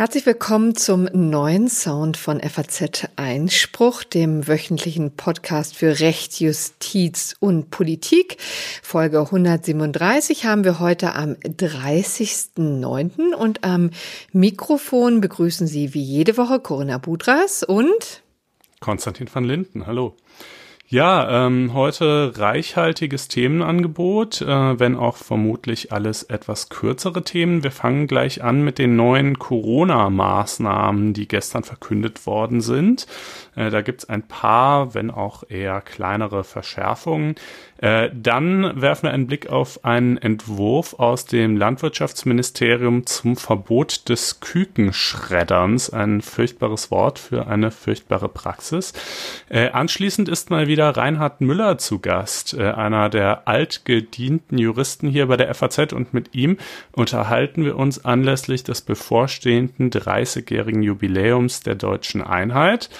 Herzlich willkommen zum neuen Sound von FAZ Einspruch, dem wöchentlichen Podcast für Recht, Justiz und Politik. Folge 137 haben wir heute am 30.09. und am Mikrofon begrüßen Sie wie jede Woche Corinna Budras und Konstantin van Linden. Hallo. Ja, ähm, heute reichhaltiges Themenangebot, äh, wenn auch vermutlich alles etwas kürzere Themen. Wir fangen gleich an mit den neuen Corona-Maßnahmen, die gestern verkündet worden sind. Äh, da gibt's ein paar, wenn auch eher kleinere Verschärfungen. Äh, dann werfen wir einen Blick auf einen Entwurf aus dem Landwirtschaftsministerium zum Verbot des Kükenschredderns. Ein furchtbares Wort für eine furchtbare Praxis. Äh, anschließend ist mal wieder Reinhard Müller zu Gast, äh, einer der altgedienten Juristen hier bei der FAZ und mit ihm unterhalten wir uns anlässlich des bevorstehenden 30-jährigen Jubiläums der deutschen Einheit.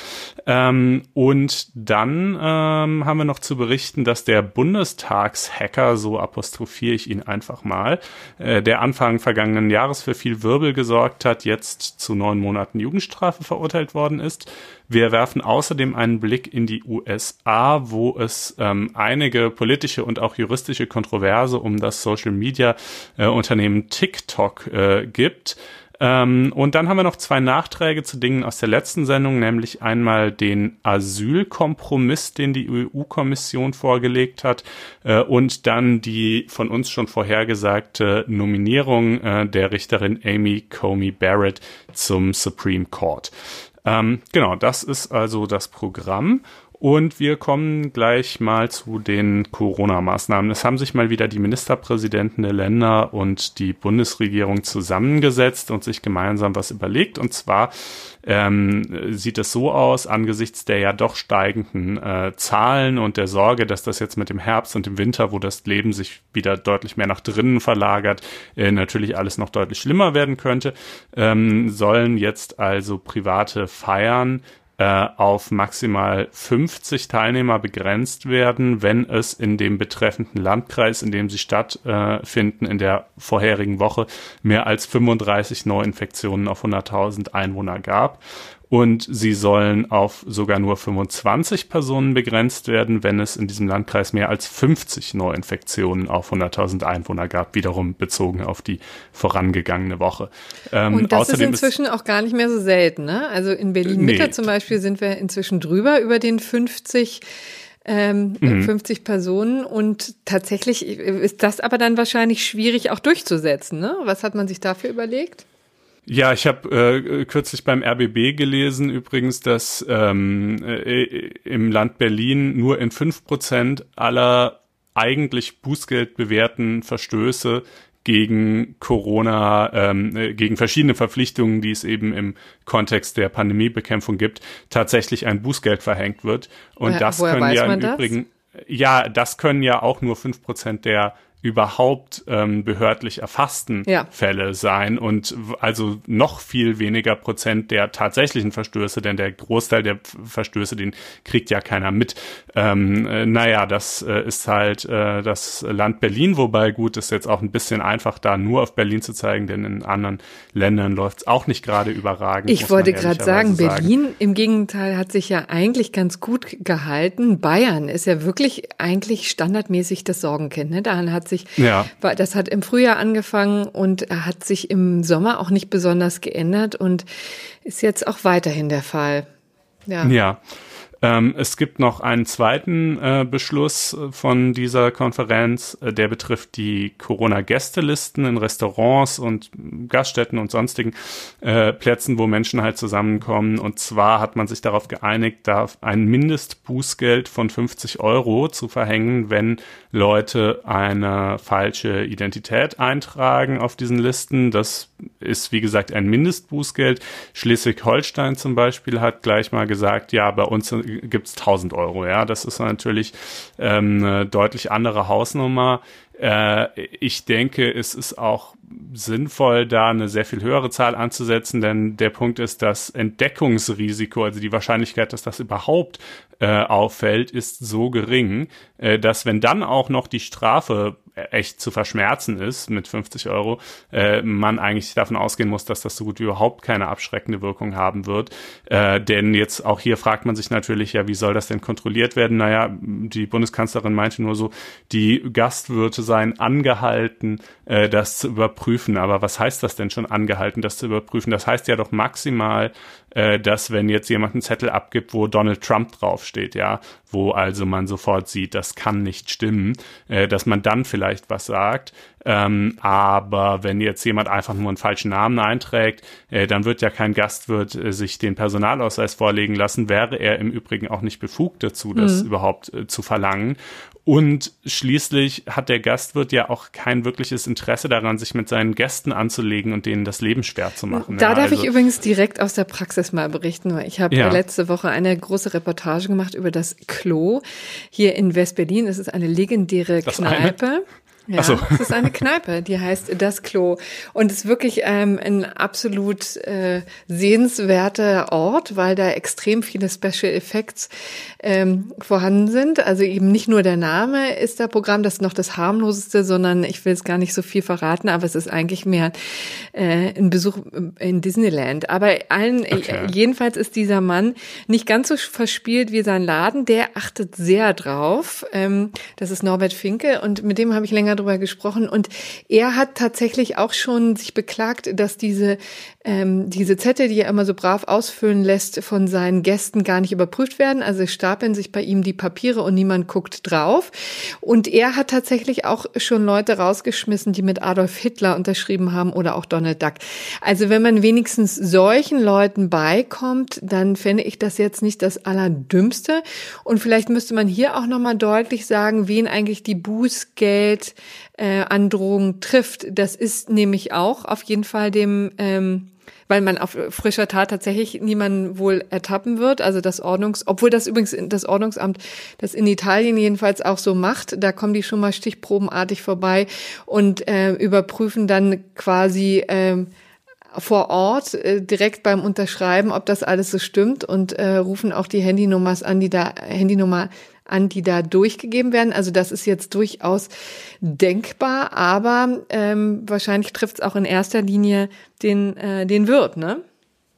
Ähm, und dann ähm, haben wir noch zu berichten, dass der Bundestagshacker, so apostrophiere ich ihn einfach mal, äh, der Anfang vergangenen Jahres für viel Wirbel gesorgt hat, jetzt zu neun Monaten Jugendstrafe verurteilt worden ist. Wir werfen außerdem einen Blick in die USA, wo es ähm, einige politische und auch juristische Kontroverse um das Social Media äh, Unternehmen TikTok äh, gibt. Ähm, und dann haben wir noch zwei Nachträge zu Dingen aus der letzten Sendung, nämlich einmal den Asylkompromiss, den die EU-Kommission vorgelegt hat, äh, und dann die von uns schon vorhergesagte Nominierung äh, der Richterin Amy Comey Barrett zum Supreme Court. Ähm, genau, das ist also das Programm. Und wir kommen gleich mal zu den Corona-Maßnahmen. Es haben sich mal wieder die Ministerpräsidenten der Länder und die Bundesregierung zusammengesetzt und sich gemeinsam was überlegt. Und zwar ähm, sieht es so aus, angesichts der ja doch steigenden äh, Zahlen und der Sorge, dass das jetzt mit dem Herbst und dem Winter, wo das Leben sich wieder deutlich mehr nach drinnen verlagert, äh, natürlich alles noch deutlich schlimmer werden könnte, ähm, sollen jetzt also private Feiern äh, auf maximal 50 Teilnehmer begrenzt werden, wenn es in dem betreffenden Landkreis, in dem sie stattfinden, in der vorherigen Woche mehr als 35 Neuinfektionen auf 100.000 Einwohner gab und sie sollen auf sogar nur 25 Personen begrenzt werden, wenn es in diesem Landkreis mehr als 50 Neuinfektionen auf 100.000 Einwohner gab, wiederum bezogen auf die vorangegangene Woche. Ähm, und das ist inzwischen ist, auch gar nicht mehr so selten. Ne? Also in Berlin-Mitte nee. zum Beispiel sind wir inzwischen drüber über den 50 ähm, mhm. 50 Personen und tatsächlich ist das aber dann wahrscheinlich schwierig auch durchzusetzen. Ne? Was hat man sich dafür überlegt? Ja, ich habe äh, kürzlich beim RBB gelesen übrigens, dass ähm, äh, im Land Berlin nur in fünf Prozent aller eigentlich Bußgeld bewährten Verstöße gegen Corona, ähm, äh, gegen verschiedene Verpflichtungen, die es eben im Kontext der Pandemiebekämpfung gibt, tatsächlich ein Bußgeld verhängt wird. Und woher, das woher können ja im Übrigen, ja, das können ja auch nur fünf Prozent der überhaupt ähm, behördlich erfassten ja. Fälle sein und also noch viel weniger Prozent der tatsächlichen Verstöße, denn der Großteil der Verstöße, den kriegt ja keiner mit. Ähm, äh, naja, das äh, ist halt äh, das Land Berlin, wobei gut ist jetzt auch ein bisschen einfach da nur auf Berlin zu zeigen, denn in anderen Ländern läuft es auch nicht gerade überragend. Ich wollte gerade sagen, Berlin im Gegenteil hat sich ja eigentlich ganz gut gehalten. Bayern ist ja wirklich eigentlich standardmäßig das Sorgenkind. Ne? Daran hat sich, ja. das hat im Frühjahr angefangen und hat sich im Sommer auch nicht besonders geändert und ist jetzt auch weiterhin der Fall. Ja. ja. Ähm, es gibt noch einen zweiten äh, Beschluss äh, von dieser Konferenz, äh, der betrifft die Corona-Gästelisten in Restaurants und Gaststätten und sonstigen äh, Plätzen, wo Menschen halt zusammenkommen. Und zwar hat man sich darauf geeinigt, da ein Mindestbußgeld von 50 Euro zu verhängen, wenn Leute eine falsche Identität eintragen auf diesen Listen. Das ist, wie gesagt, ein Mindestbußgeld. Schleswig-Holstein zum Beispiel hat gleich mal gesagt, ja, bei uns gibt's 1000 Euro. Ja, das ist natürlich ähm, eine deutlich andere Hausnummer. Äh, ich denke, es ist auch sinnvoll, da eine sehr viel höhere Zahl anzusetzen, denn der Punkt ist, das Entdeckungsrisiko, also die Wahrscheinlichkeit, dass das überhaupt äh, auffällt, ist so gering, äh, dass wenn dann auch noch die Strafe echt zu verschmerzen ist mit 50 Euro, äh, man eigentlich davon ausgehen muss, dass das so gut wie überhaupt keine abschreckende Wirkung haben wird. Äh, denn jetzt auch hier fragt man sich natürlich, ja, wie soll das denn kontrolliert werden? Naja, die Bundeskanzlerin meinte nur so, die Gastwirte seien angehalten, äh, das zu überprüfen. Aber was heißt das denn schon angehalten, das zu überprüfen? Das heißt ja doch maximal, äh, dass wenn jetzt jemand einen Zettel abgibt, wo Donald Trump draufsteht, ja, wo also man sofort sieht, das kann nicht stimmen, äh, dass man dann vielleicht was sagt. Ähm, aber wenn jetzt jemand einfach nur einen falschen Namen einträgt, äh, dann wird ja kein Gastwirt äh, sich den Personalausweis vorlegen lassen, wäre er im Übrigen auch nicht befugt dazu, das mhm. überhaupt äh, zu verlangen. Und schließlich hat der Gastwirt ja auch kein wirkliches Interesse daran, sich mit seinen Gästen anzulegen und denen das Leben schwer zu machen. Da ja, darf also, ich übrigens direkt aus der Praxis mal berichten, weil ich habe ja. letzte Woche eine große Reportage gemacht über das Klo hier in West-Berlin. Es ist eine legendäre das Kneipe. Eine? Ja, so. es ist eine Kneipe, die heißt Das Klo. Und es ist wirklich ähm, ein absolut äh, sehenswerter Ort, weil da extrem viele Special Effects ähm, vorhanden sind. Also eben nicht nur der Name ist da Programm, das ist noch das harmloseste, sondern ich will es gar nicht so viel verraten, aber es ist eigentlich mehr äh, ein Besuch in Disneyland. Aber allen, okay. jedenfalls ist dieser Mann nicht ganz so verspielt wie sein Laden. Der achtet sehr drauf. Ähm, das ist Norbert Finke und mit dem habe ich länger drüber gesprochen und er hat tatsächlich auch schon sich beklagt, dass diese ähm, diese Zettel, die er immer so brav ausfüllen lässt, von seinen Gästen gar nicht überprüft werden. Also stapeln sich bei ihm die Papiere und niemand guckt drauf. Und er hat tatsächlich auch schon Leute rausgeschmissen, die mit Adolf Hitler unterschrieben haben oder auch Donald Duck. Also wenn man wenigstens solchen Leuten beikommt, dann fände ich das jetzt nicht das Allerdümmste. Und vielleicht müsste man hier auch nochmal deutlich sagen, wen eigentlich die Bußgeld äh, Androhung trifft. Das ist nämlich auch auf jeden Fall dem ähm, weil man auf frischer Tat tatsächlich niemanden wohl ertappen wird. Also das Ordnungs, obwohl das übrigens das Ordnungsamt das in Italien jedenfalls auch so macht, da kommen die schon mal stichprobenartig vorbei und äh, überprüfen dann quasi äh, vor Ort äh, direkt beim Unterschreiben, ob das alles so stimmt und äh, rufen auch die Handynummers an, die da Handynummer an, die da durchgegeben werden. Also das ist jetzt durchaus denkbar, aber ähm, wahrscheinlich trifft es auch in erster Linie den, äh, den Wirt, ne?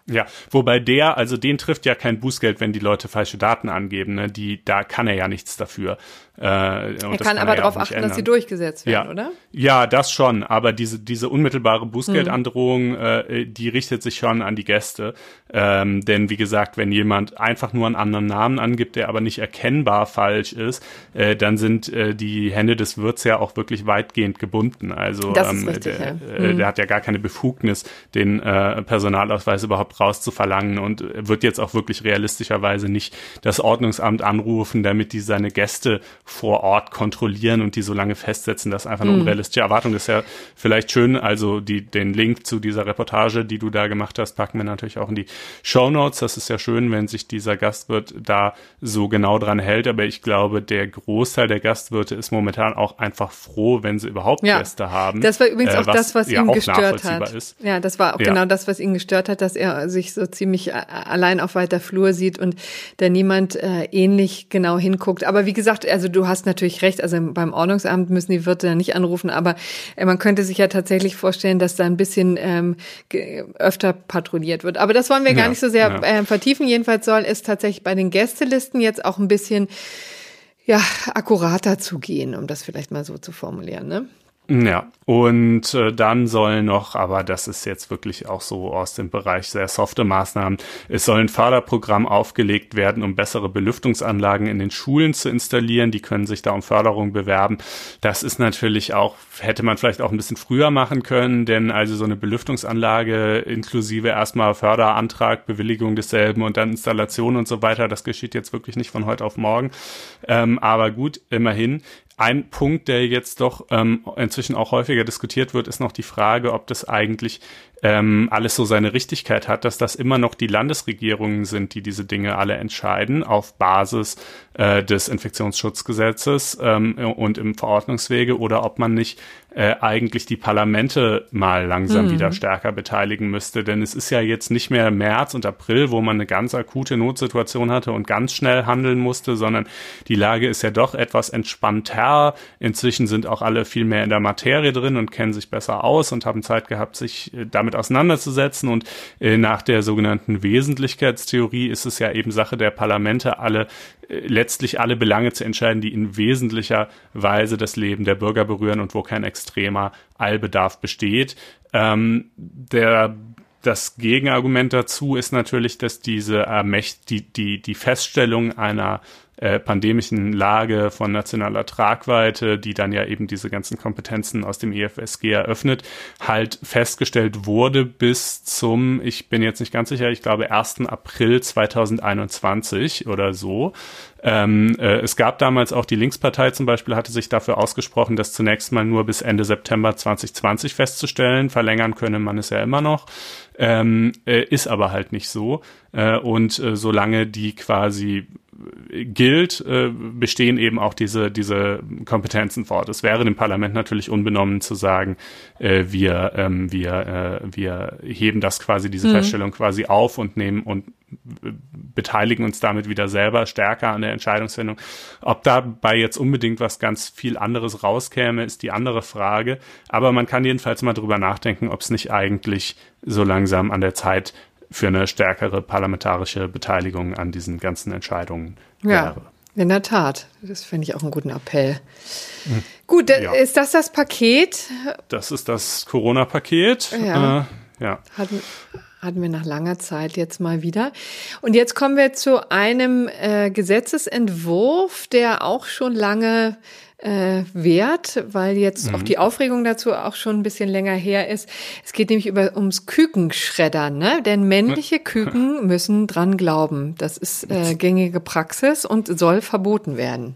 Ja, wobei der, also den trifft ja kein Bußgeld, wenn die Leute falsche Daten angeben, ne? Die, da kann er ja nichts dafür. Äh, er kann, kann aber darauf achten, ändern. dass sie durchgesetzt werden, ja. oder? Ja, das schon. Aber diese, diese unmittelbare Bußgeldandrohung, mhm. äh, die richtet sich schon an die Gäste. Ähm, denn wie gesagt, wenn jemand einfach nur einen anderen Namen angibt, der aber nicht erkennbar falsch ist, äh, dann sind äh, die Hände des Wirts ja auch wirklich weitgehend gebunden. Also ähm, richtig, der, ja. äh, mhm. der hat ja gar keine Befugnis, den äh, Personalausweis überhaupt rauszuverlangen und wird jetzt auch wirklich realistischerweise nicht das Ordnungsamt anrufen, damit die seine Gäste vor Ort kontrollieren und die so lange festsetzen, dass einfach eine mhm. unrealistische Erwartung ist. Ja, vielleicht schön. Also die, den Link zu dieser Reportage, die du da gemacht hast, packen wir natürlich auch in die Show Notes. Das ist ja schön, wenn sich dieser Gastwirt da so genau dran hält. Aber ich glaube, der Großteil der Gastwirte ist momentan auch einfach froh, wenn sie überhaupt ja. Gäste haben. Das war übrigens äh, auch das, was ja ihn gestört hat. Ist. Ja, das war auch ja. genau das, was ihn gestört hat, dass er sich so ziemlich allein auf weiter Flur sieht und da niemand äh, ähnlich genau hinguckt. Aber wie gesagt, also du hast natürlich recht, also beim Ordnungsamt müssen die Wirte nicht anrufen, aber äh, man könnte sich ja tatsächlich vorstellen, dass da ein bisschen ähm, öfter patrouilliert wird. Aber das wollen wir gar ja, nicht so sehr ja. äh, vertiefen. Jedenfalls soll es tatsächlich bei den Gästelisten jetzt auch ein bisschen ja, akkurater zugehen, um das vielleicht mal so zu formulieren. Ne? Ja, und äh, dann soll noch, aber das ist jetzt wirklich auch so aus dem Bereich sehr softe Maßnahmen, es soll ein Förderprogramm aufgelegt werden, um bessere Belüftungsanlagen in den Schulen zu installieren. Die können sich da um Förderung bewerben. Das ist natürlich auch, hätte man vielleicht auch ein bisschen früher machen können, denn also so eine Belüftungsanlage inklusive erstmal Förderantrag, Bewilligung desselben und dann Installation und so weiter, das geschieht jetzt wirklich nicht von heute auf morgen. Ähm, aber gut, immerhin. Ein Punkt, der jetzt doch ähm, inzwischen auch häufiger diskutiert wird, ist noch die Frage, ob das eigentlich ähm, alles so seine Richtigkeit hat, dass das immer noch die Landesregierungen sind, die diese Dinge alle entscheiden auf Basis äh, des Infektionsschutzgesetzes ähm, und im Verordnungswege oder ob man nicht äh, eigentlich die Parlamente mal langsam Mhm. wieder stärker beteiligen müsste. Denn es ist ja jetzt nicht mehr März und April, wo man eine ganz akute Notsituation hatte und ganz schnell handeln musste, sondern die Lage ist ja doch etwas entspannter. Inzwischen sind auch alle viel mehr in der Materie drin und kennen sich besser aus und haben Zeit gehabt, sich äh, damit auseinanderzusetzen. Und äh, nach der sogenannten Wesentlichkeitstheorie ist es ja eben Sache der Parlamente, alle letztlich alle Belange zu entscheiden, die in wesentlicher Weise das Leben der Bürger berühren und wo kein extremer Eilbedarf besteht. Ähm, der das Gegenargument dazu ist natürlich, dass diese Ermächt die, die, die Feststellung einer äh, pandemischen Lage von nationaler Tragweite, die dann ja eben diese ganzen Kompetenzen aus dem EFSG eröffnet, halt festgestellt wurde bis zum, ich bin jetzt nicht ganz sicher, ich glaube 1. April 2021 oder so. Ähm, äh, es gab damals auch die Linkspartei zum Beispiel, hatte sich dafür ausgesprochen, das zunächst mal nur bis Ende September 2020 festzustellen. Verlängern könne man es ja immer noch. Ähm, äh, ist aber halt nicht so. Äh, und äh, solange die quasi gilt, äh, bestehen eben auch diese, diese Kompetenzen fort. Es wäre dem Parlament natürlich unbenommen zu sagen, äh, wir, ähm, wir, äh, wir heben das quasi, diese Mhm. Feststellung quasi auf und nehmen und äh, beteiligen uns damit wieder selber stärker an der Entscheidungsfindung. Ob dabei jetzt unbedingt was ganz viel anderes rauskäme, ist die andere Frage. Aber man kann jedenfalls mal drüber nachdenken, ob es nicht eigentlich so langsam an der Zeit für eine stärkere parlamentarische Beteiligung an diesen ganzen Entscheidungen Ja, wäre. in der Tat. Das finde ich auch einen guten Appell. Gut, da- Ja. ist das das Paket? Das ist das Corona-Paket. Ja. Äh, ja. Hatten, hatten wir nach langer Zeit jetzt mal wieder. Und jetzt kommen wir zu einem äh, Gesetzesentwurf, der auch schon lange äh, währt, weil jetzt auch die Aufregung dazu auch schon ein bisschen länger her ist. Es geht nämlich über, ums Kükenschreddern, ne? Denn männliche Küken müssen dran glauben. Das ist äh, gängige Praxis und soll verboten werden.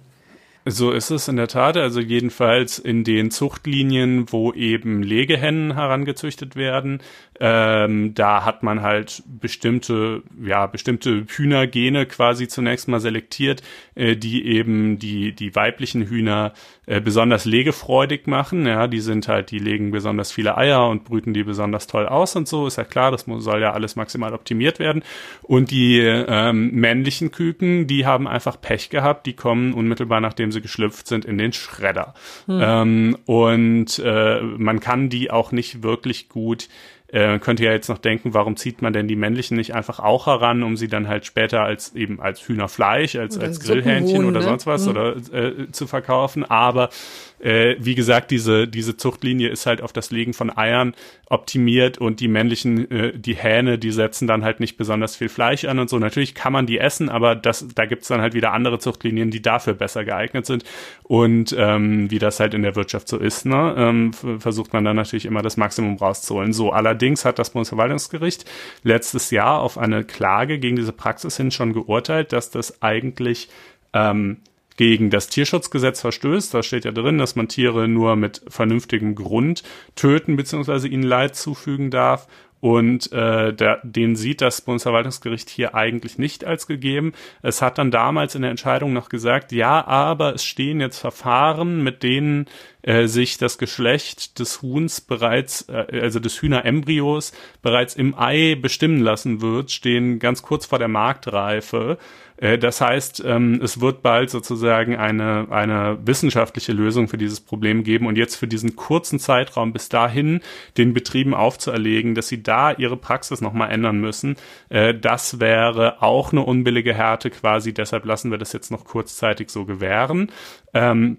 So ist es in der Tat. Also jedenfalls in den Zuchtlinien, wo eben Legehennen herangezüchtet werden, ähm, da hat man halt bestimmte, ja, bestimmte Hühnergene quasi zunächst mal selektiert, äh, die eben die, die weiblichen Hühner äh, besonders legefreudig machen. Ja, die sind halt, die legen besonders viele Eier und brüten die besonders toll aus und so. Ist ja klar, das muss, soll ja alles maximal optimiert werden. Und die ähm, männlichen Küken, die haben einfach Pech gehabt. Die kommen unmittelbar nachdem sie geschlüpft sind in den Schredder. Ähm, und äh, man kann die auch nicht wirklich gut äh, könnte ja jetzt noch denken, warum zieht man denn die männlichen nicht einfach auch heran, um sie dann halt später als eben als Hühnerfleisch, als, Oder als Grillhähnchen oder ne? sonst was oder äh, zu verkaufen. Aber äh, wie gesagt, diese, diese Zuchtlinie ist halt auf das Legen von Eiern optimiert und die männlichen, äh, die Hähne, die setzen dann halt nicht besonders viel Fleisch an und so. Natürlich kann man die essen, aber das, da gibt's dann halt wieder andere Zuchtlinien, die dafür besser geeignet sind. Und ähm, wie das halt in der Wirtschaft so ist, ne, ähm, versucht man dann natürlich immer das Maximum rauszuholen. So, allerdings hat das Bundesverwaltungsgericht letztes Jahr auf eine Klage gegen diese Praxis hin schon geurteilt, dass das eigentlich ähm, gegen das Tierschutzgesetz verstößt. Da steht ja drin, dass man Tiere nur mit vernünftigem Grund töten bzw. ihnen Leid zufügen darf. Und äh, der, den sieht das Bundesverwaltungsgericht hier eigentlich nicht als gegeben. Es hat dann damals in der Entscheidung noch gesagt, ja, aber es stehen jetzt Verfahren, mit denen äh, sich das Geschlecht des Huhns bereits, äh, also des Hühnerembryos bereits im Ei bestimmen lassen wird, stehen ganz kurz vor der Marktreife. Äh, Das heißt, ähm, es wird bald sozusagen eine, eine wissenschaftliche Lösung für dieses Problem geben und jetzt für diesen kurzen Zeitraum bis dahin den Betrieben aufzuerlegen, dass sie da ihre Praxis nochmal ändern müssen, äh, das wäre auch eine unbillige Härte quasi. Deshalb lassen wir das jetzt noch kurzzeitig so gewähren. Ähm,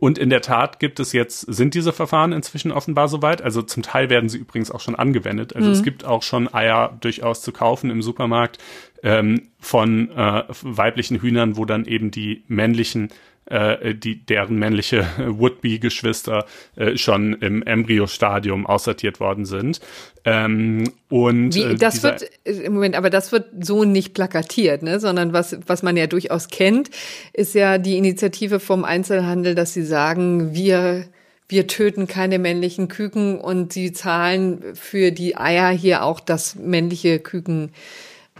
und in der Tat gibt es jetzt, sind diese Verfahren inzwischen offenbar soweit. Also zum Teil werden sie übrigens auch schon angewendet. Also es gibt auch schon Eier durchaus zu kaufen im Supermarkt ähm, von äh, weiblichen Hühnern, wo dann eben die männlichen äh, die deren männliche Would-be-Geschwister äh, schon im Embryostadium aussortiert worden sind. Ähm, und Wie, äh, das wird, äh, im Moment, aber das wird so nicht plakatiert, ne? sondern was, was man ja durchaus kennt, ist ja die Initiative vom Einzelhandel, dass sie sagen, wir, wir töten keine männlichen Küken und sie zahlen für die Eier hier auch das männliche Küken,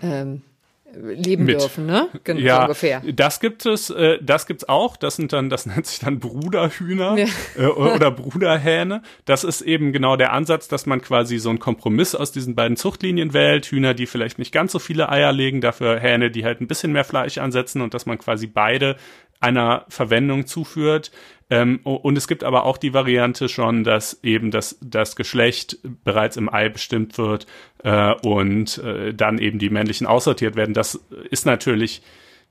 ähm, leben Mit. dürfen, ne? Gen ja, ungefähr. das gibt es, äh, das gibt's auch. Das sind dann, das nennt sich dann Bruderhühner Ja. äh, oder Bruderhähne. Das ist eben genau der Ansatz, dass man quasi so einen Kompromiss aus diesen beiden Zuchtlinien wählt. Hühner, die vielleicht nicht ganz so viele Eier legen, dafür Hähne, die halt ein bisschen mehr Fleisch ansetzen und dass man quasi beide einer Verwendung zuführt. Ähm, und es gibt aber auch die Variante schon, dass eben das, das Geschlecht bereits im Ei bestimmt wird äh, und äh, dann eben die männlichen aussortiert werden. Das ist natürlich,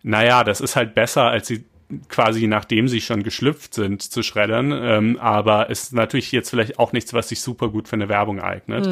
naja, das ist halt besser, als sie quasi nachdem sie schon geschlüpft sind zu schreddern, ähm, aber ist natürlich jetzt vielleicht auch nichts, was sich super gut für eine Werbung eignet.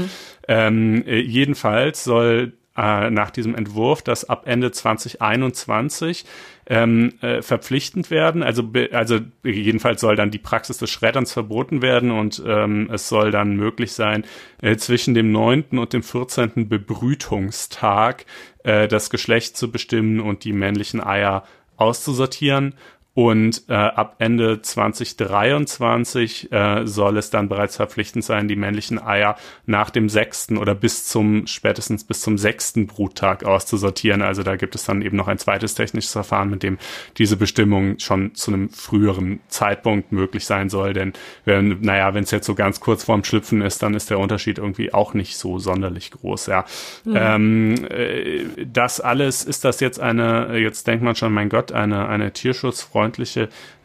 Ähm, äh, jedenfalls soll äh, nach diesem Entwurf das ab Ende 2021 ähm, äh, verpflichtend werden. Also, also jedenfalls soll dann die Praxis des Schredderns verboten werden und ähm, es soll dann möglich sein, äh, zwischen dem 9. und dem 14. Bebrütungstag äh, das Geschlecht zu bestimmen und die männlichen Eier auszusortieren. Und äh, ab Ende 2023 äh, soll es dann bereits verpflichtend sein, die männlichen Eier nach dem sechsten oder bis zum spätestens bis zum sechsten Bruttag auszusortieren. Also da gibt es dann eben noch ein zweites technisches Verfahren, mit dem diese Bestimmung schon zu einem früheren Zeitpunkt möglich sein soll. Denn wenn, naja, wenn es jetzt so ganz kurz vorm Schlüpfen ist, dann ist der Unterschied irgendwie auch nicht so sonderlich groß. Ja, ähm, äh, das alles ist das jetzt eine. Jetzt denkt man schon, mein Gott, eine eine tierschutzfreundliche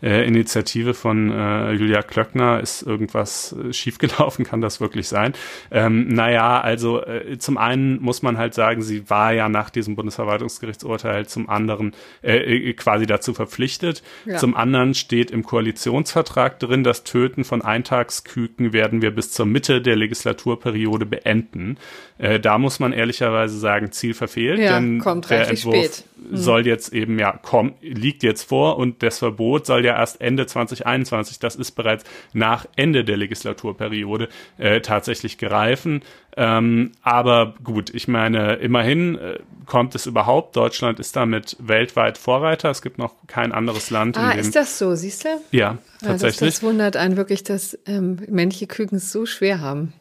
äh, Initiative von äh, Julia Klöckner ist irgendwas äh, schiefgelaufen, kann das wirklich sein? Ähm, naja, also äh, zum einen muss man halt sagen, sie war ja nach diesem Bundesverwaltungsgerichtsurteil zum anderen äh, äh, quasi dazu verpflichtet. Ja. Zum anderen steht im Koalitionsvertrag drin, das Töten von Eintagsküken werden wir bis zur Mitte der Legislaturperiode beenden. Äh, da muss man ehrlicherweise sagen, Ziel verfehlt, Ja, denn der Entwurf. Mhm. soll jetzt eben, ja, komm, liegt jetzt vor und das Verbot soll ja erst Ende 2021, das ist bereits nach Ende der Legislaturperiode äh, tatsächlich gereifen. Ähm, aber gut, ich meine, immerhin äh, kommt es überhaupt. Deutschland ist damit weltweit Vorreiter. Es gibt noch kein anderes Land, Ah, ist das so, siehst du? ja, Ja, tatsächlich. Das, das wundert einen wirklich, dass ähm, männliche Küken es so schwer haben.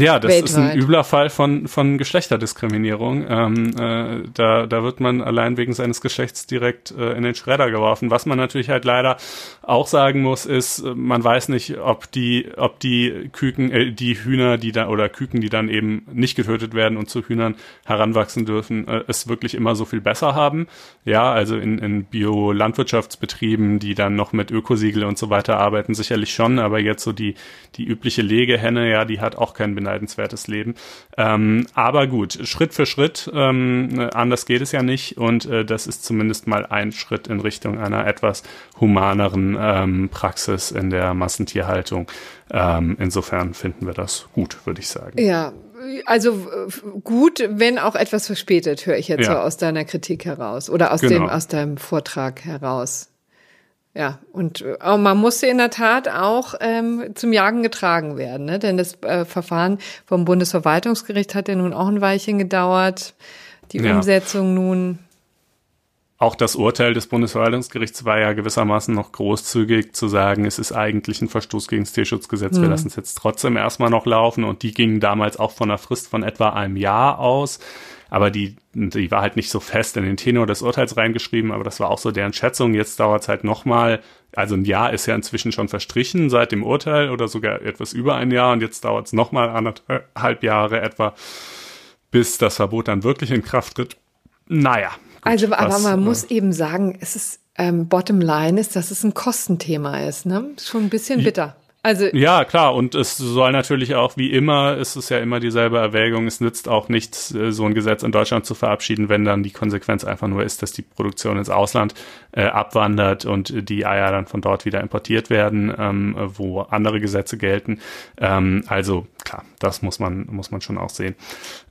Ja, das ist ein Weltweit. übler Fall von, von Geschlechterdiskriminierung. Ähm, äh, da, da wird man allein wegen seines Geschlechts direkt äh, in den Schredder geworfen. Was man natürlich halt leider auch sagen muss, ist, man weiß nicht, ob die, ob die Küken, äh, die Hühner, die da oder Küken, die dann eben nicht getötet werden und zu Hühnern heranwachsen dürfen, äh, es wirklich immer so viel besser haben. Ja, also in, in Bio-Landwirtschaftsbetrieben, die dann noch mit Ökosiegel und so weiter arbeiten, sicherlich schon, aber jetzt so die, die übliche Legehenne, ja, die hat auch kein beneidenswertes Leben. Ähm, aber gut, Schritt für Schritt, ähm, anders geht es ja nicht und äh, das ist zumindest mal ein Schritt in Richtung einer etwas humaneren ähm, Praxis in der Massentierhaltung. Ähm, insofern finden wir das gut, würde ich sagen. Ja, also äh, gut, wenn auch etwas verspätet, höre ich jetzt Ja. so aus deiner Kritik heraus oder aus Genau. dem aus deinem Vortrag heraus. Ja, und äh, man musste in der Tat auch ähm, zum Jagen getragen werden, ne? denn das äh, Verfahren vom Bundesverwaltungsgericht hat ja nun auch ein Weilchen gedauert. Die Ja. Umsetzung nun, Auch das Urteil des Bundesverwaltungsgerichts war ja gewissermaßen noch großzügig zu sagen, es ist eigentlich ein Verstoß gegen das Tierschutzgesetz, wir lassen es jetzt trotzdem erstmal noch laufen und die gingen damals auch von einer Frist von etwa einem Jahr aus. Aber die, die war halt nicht so fest in den Tenor des Urteils reingeschrieben, aber das war auch so deren Schätzung. Jetzt dauert es halt nochmal, also ein Jahr ist ja inzwischen schon verstrichen seit dem Urteil oder sogar etwas über ein Jahr und jetzt dauert es nochmal anderthalb Jahre etwa, bis das Verbot dann wirklich in Kraft tritt. Naja. gut, also aber was, man äh, muss eben sagen, es ist ähm, Bottom Line ist, dass es ein Kostenthema ist, ne? Schon ein bisschen bitter. Also Ja, klar. Und es soll natürlich auch, wie immer, es ist ja immer dieselbe Erwägung. Es nützt auch nichts, äh, so ein Gesetz in Deutschland zu verabschieden, wenn dann die Konsequenz einfach nur ist, dass die Produktion ins Ausland äh, abwandert und die Eier dann von dort wieder importiert werden, ähm, wo andere Gesetze gelten. Ähm, also klar, das muss man, muss man schon auch sehen.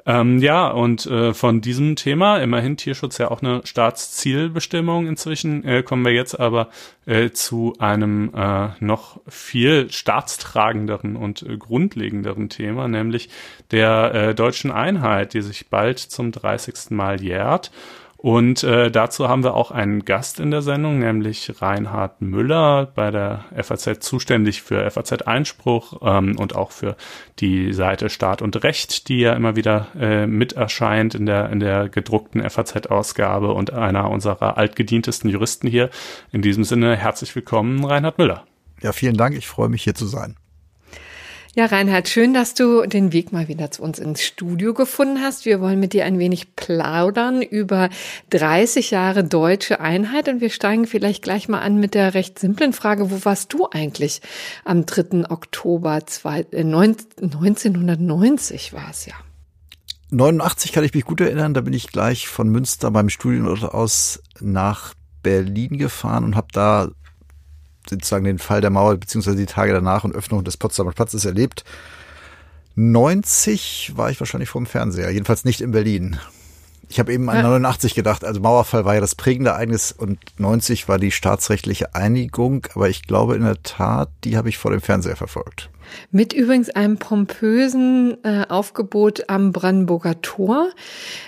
Ähm, ja, und äh, von diesem Thema, immerhin Tierschutz ja auch eine Staatszielbestimmung inzwischen, äh, kommen wir jetzt aber äh, zu einem äh, noch viel staatstragenderen und äh, grundlegenderen Thema, nämlich der äh, deutschen Einheit, die sich bald zum 30. Mal jährt. Und äh, dazu haben wir auch einen Gast in der Sendung, nämlich Reinhard Müller, bei der FAZ zuständig für FAZ Einspruch ähm, und auch für die Seite Staat und Recht, die ja immer wieder äh, mit erscheint in der, in der gedruckten FAZ-Ausgabe und einer unserer altgedientesten Juristen hier. In diesem Sinne herzlich willkommen, Reinhard Müller. Ja, vielen Dank. Ich freue mich hier zu sein. Ja, Reinhard, schön, dass du den Weg mal wieder zu uns ins Studio gefunden hast. Wir wollen mit dir ein wenig plaudern über 30 Jahre deutsche Einheit und wir steigen vielleicht gleich mal an mit der recht simplen Frage, wo warst du eigentlich am 3. Oktober 1990 war es ja? 89 kann ich mich gut erinnern, da bin ich gleich von Münster beim Studienort aus nach Berlin gefahren und habe da sozusagen den Fall der Mauer beziehungsweise die Tage danach und Öffnung des Potsdamer Platzes erlebt. 90 war ich wahrscheinlich vor dem Fernseher, jedenfalls nicht in Berlin. Ich habe eben an ja. 89 gedacht, also Mauerfall war ja das prägende Ereignis und 90 war die staatsrechtliche Einigung, aber ich glaube in der Tat, die habe ich vor dem Fernseher verfolgt. Mit übrigens einem pompösen äh, Aufgebot am Brandenburger Tor.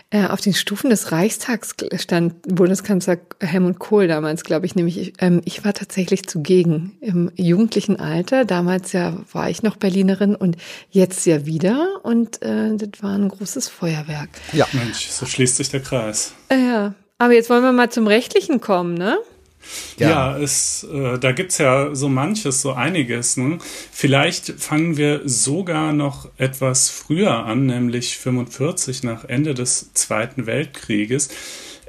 Äh, auf den Stufen des Reichstags stand Bundeskanzler Helmut Kohl damals, glaube ich, nämlich. Ähm, ich war tatsächlich zugegen im jugendlichen Alter. Damals ja war ich noch Berlinerin und jetzt ja wieder. Und äh, das war ein großes Feuerwerk. Ja, Mensch, so schließt sich der Kreis. Äh, ja, aber jetzt wollen wir mal zum Rechtlichen kommen, ne? Ja, ja es, äh, da gibt's ja so manches, so einiges. Ne? Vielleicht fangen wir sogar noch etwas früher an, nämlich 45 nach Ende des Zweiten Weltkrieges.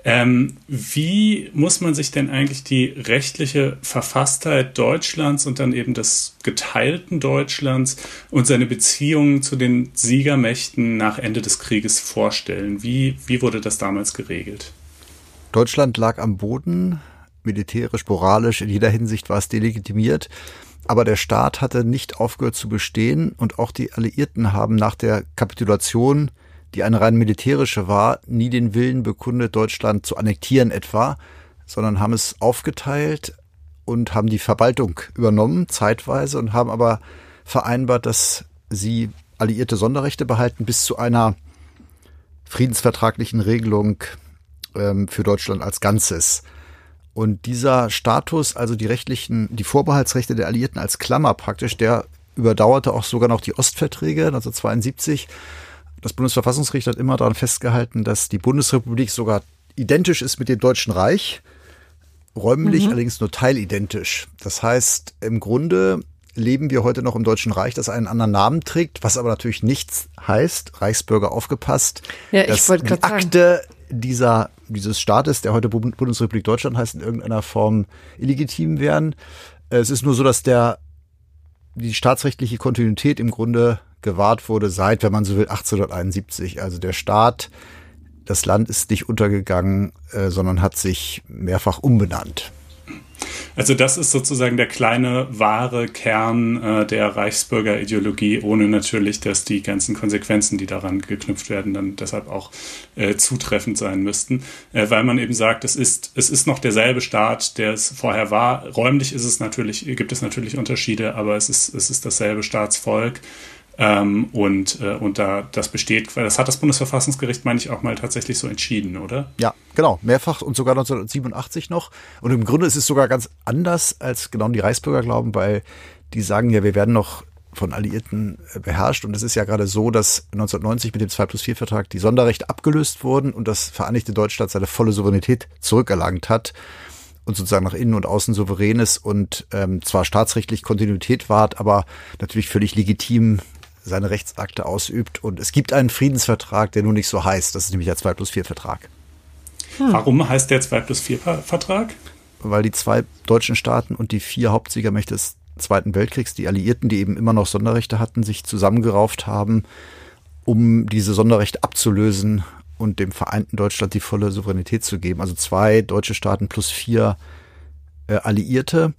Ähm, wie muss man sich denn eigentlich die rechtliche Verfasstheit Deutschlands und dann eben des geteilten Deutschlands und seine Beziehungen zu den Siegermächten nach Ende des Krieges vorstellen? Wie, wie wurde das damals geregelt? Deutschland lag am Boden militärisch, moralisch, in jeder Hinsicht war es delegitimiert. Aber der Staat hatte nicht aufgehört zu bestehen und auch die Alliierten haben nach der Kapitulation, die eine rein militärische war, nie den Willen bekundet, Deutschland zu annektieren etwa, sondern haben es aufgeteilt und haben die Verwaltung übernommen, zeitweise, und haben aber vereinbart, dass sie alliierte Sonderrechte behalten bis zu einer friedensvertraglichen Regelung ähm, für Deutschland als Ganzes. Und dieser Status, also die rechtlichen, die Vorbehaltsrechte der Alliierten als Klammer praktisch, der überdauerte auch sogar noch die Ostverträge 1972. Das Bundesverfassungsgericht hat immer daran festgehalten, dass die Bundesrepublik sogar identisch ist mit dem Deutschen Reich, räumlich mhm. allerdings nur teilidentisch. Das heißt, im Grunde leben wir heute noch im Deutschen Reich, das einen anderen Namen trägt, was aber natürlich nichts heißt, Reichsbürger aufgepasst, ja, ich dass die Akte sagen dieser, dieses Staates, der heute Bundesrepublik Deutschland heißt, in irgendeiner Form illegitim wären. Es ist nur so, dass der, die staatsrechtliche Kontinuität im Grunde gewahrt wurde seit, wenn man so will, 1871. Also der Staat, das Land ist nicht untergegangen, äh, sondern hat sich mehrfach umbenannt. Also das ist sozusagen der kleine wahre Kern äh, der Reichsbürgerideologie, ohne natürlich, dass die ganzen Konsequenzen, die daran geknüpft werden, dann deshalb auch äh, zutreffend sein müssten, äh, weil man eben sagt, es ist es ist noch derselbe Staat, der es vorher war. Räumlich ist es natürlich gibt es natürlich Unterschiede, aber es ist es ist dasselbe Staatsvolk. Ähm, und, äh, und da das besteht, weil das hat das Bundesverfassungsgericht, meine ich, auch mal tatsächlich so entschieden, oder? Ja, genau, mehrfach und sogar 1987 noch. Und im Grunde ist es sogar ganz anders, als genau die Reichsbürger glauben, weil die sagen ja, wir werden noch von Alliierten äh, beherrscht. Und es ist ja gerade so, dass 1990 mit dem 2 plus 4 Vertrag die Sonderrechte abgelöst wurden und das Vereinigte Deutschland seine volle Souveränität zurückerlangt hat und sozusagen nach innen und außen souverän ist und ähm, zwar staatsrechtlich Kontinuität wahrt, aber natürlich völlig legitim seine Rechtsakte ausübt. Und es gibt einen Friedensvertrag, der nur nicht so heißt. Das ist nämlich der 2 plus 4 Vertrag. Hm. Warum heißt der 2 plus 4 Vertrag? Weil die zwei deutschen Staaten und die vier Hauptsiegermächte des Zweiten Weltkriegs, die Alliierten, die eben immer noch Sonderrechte hatten, sich zusammengerauft haben, um diese Sonderrechte abzulösen und dem vereinten Deutschland die volle Souveränität zu geben. Also zwei deutsche Staaten plus vier äh, Alliierte.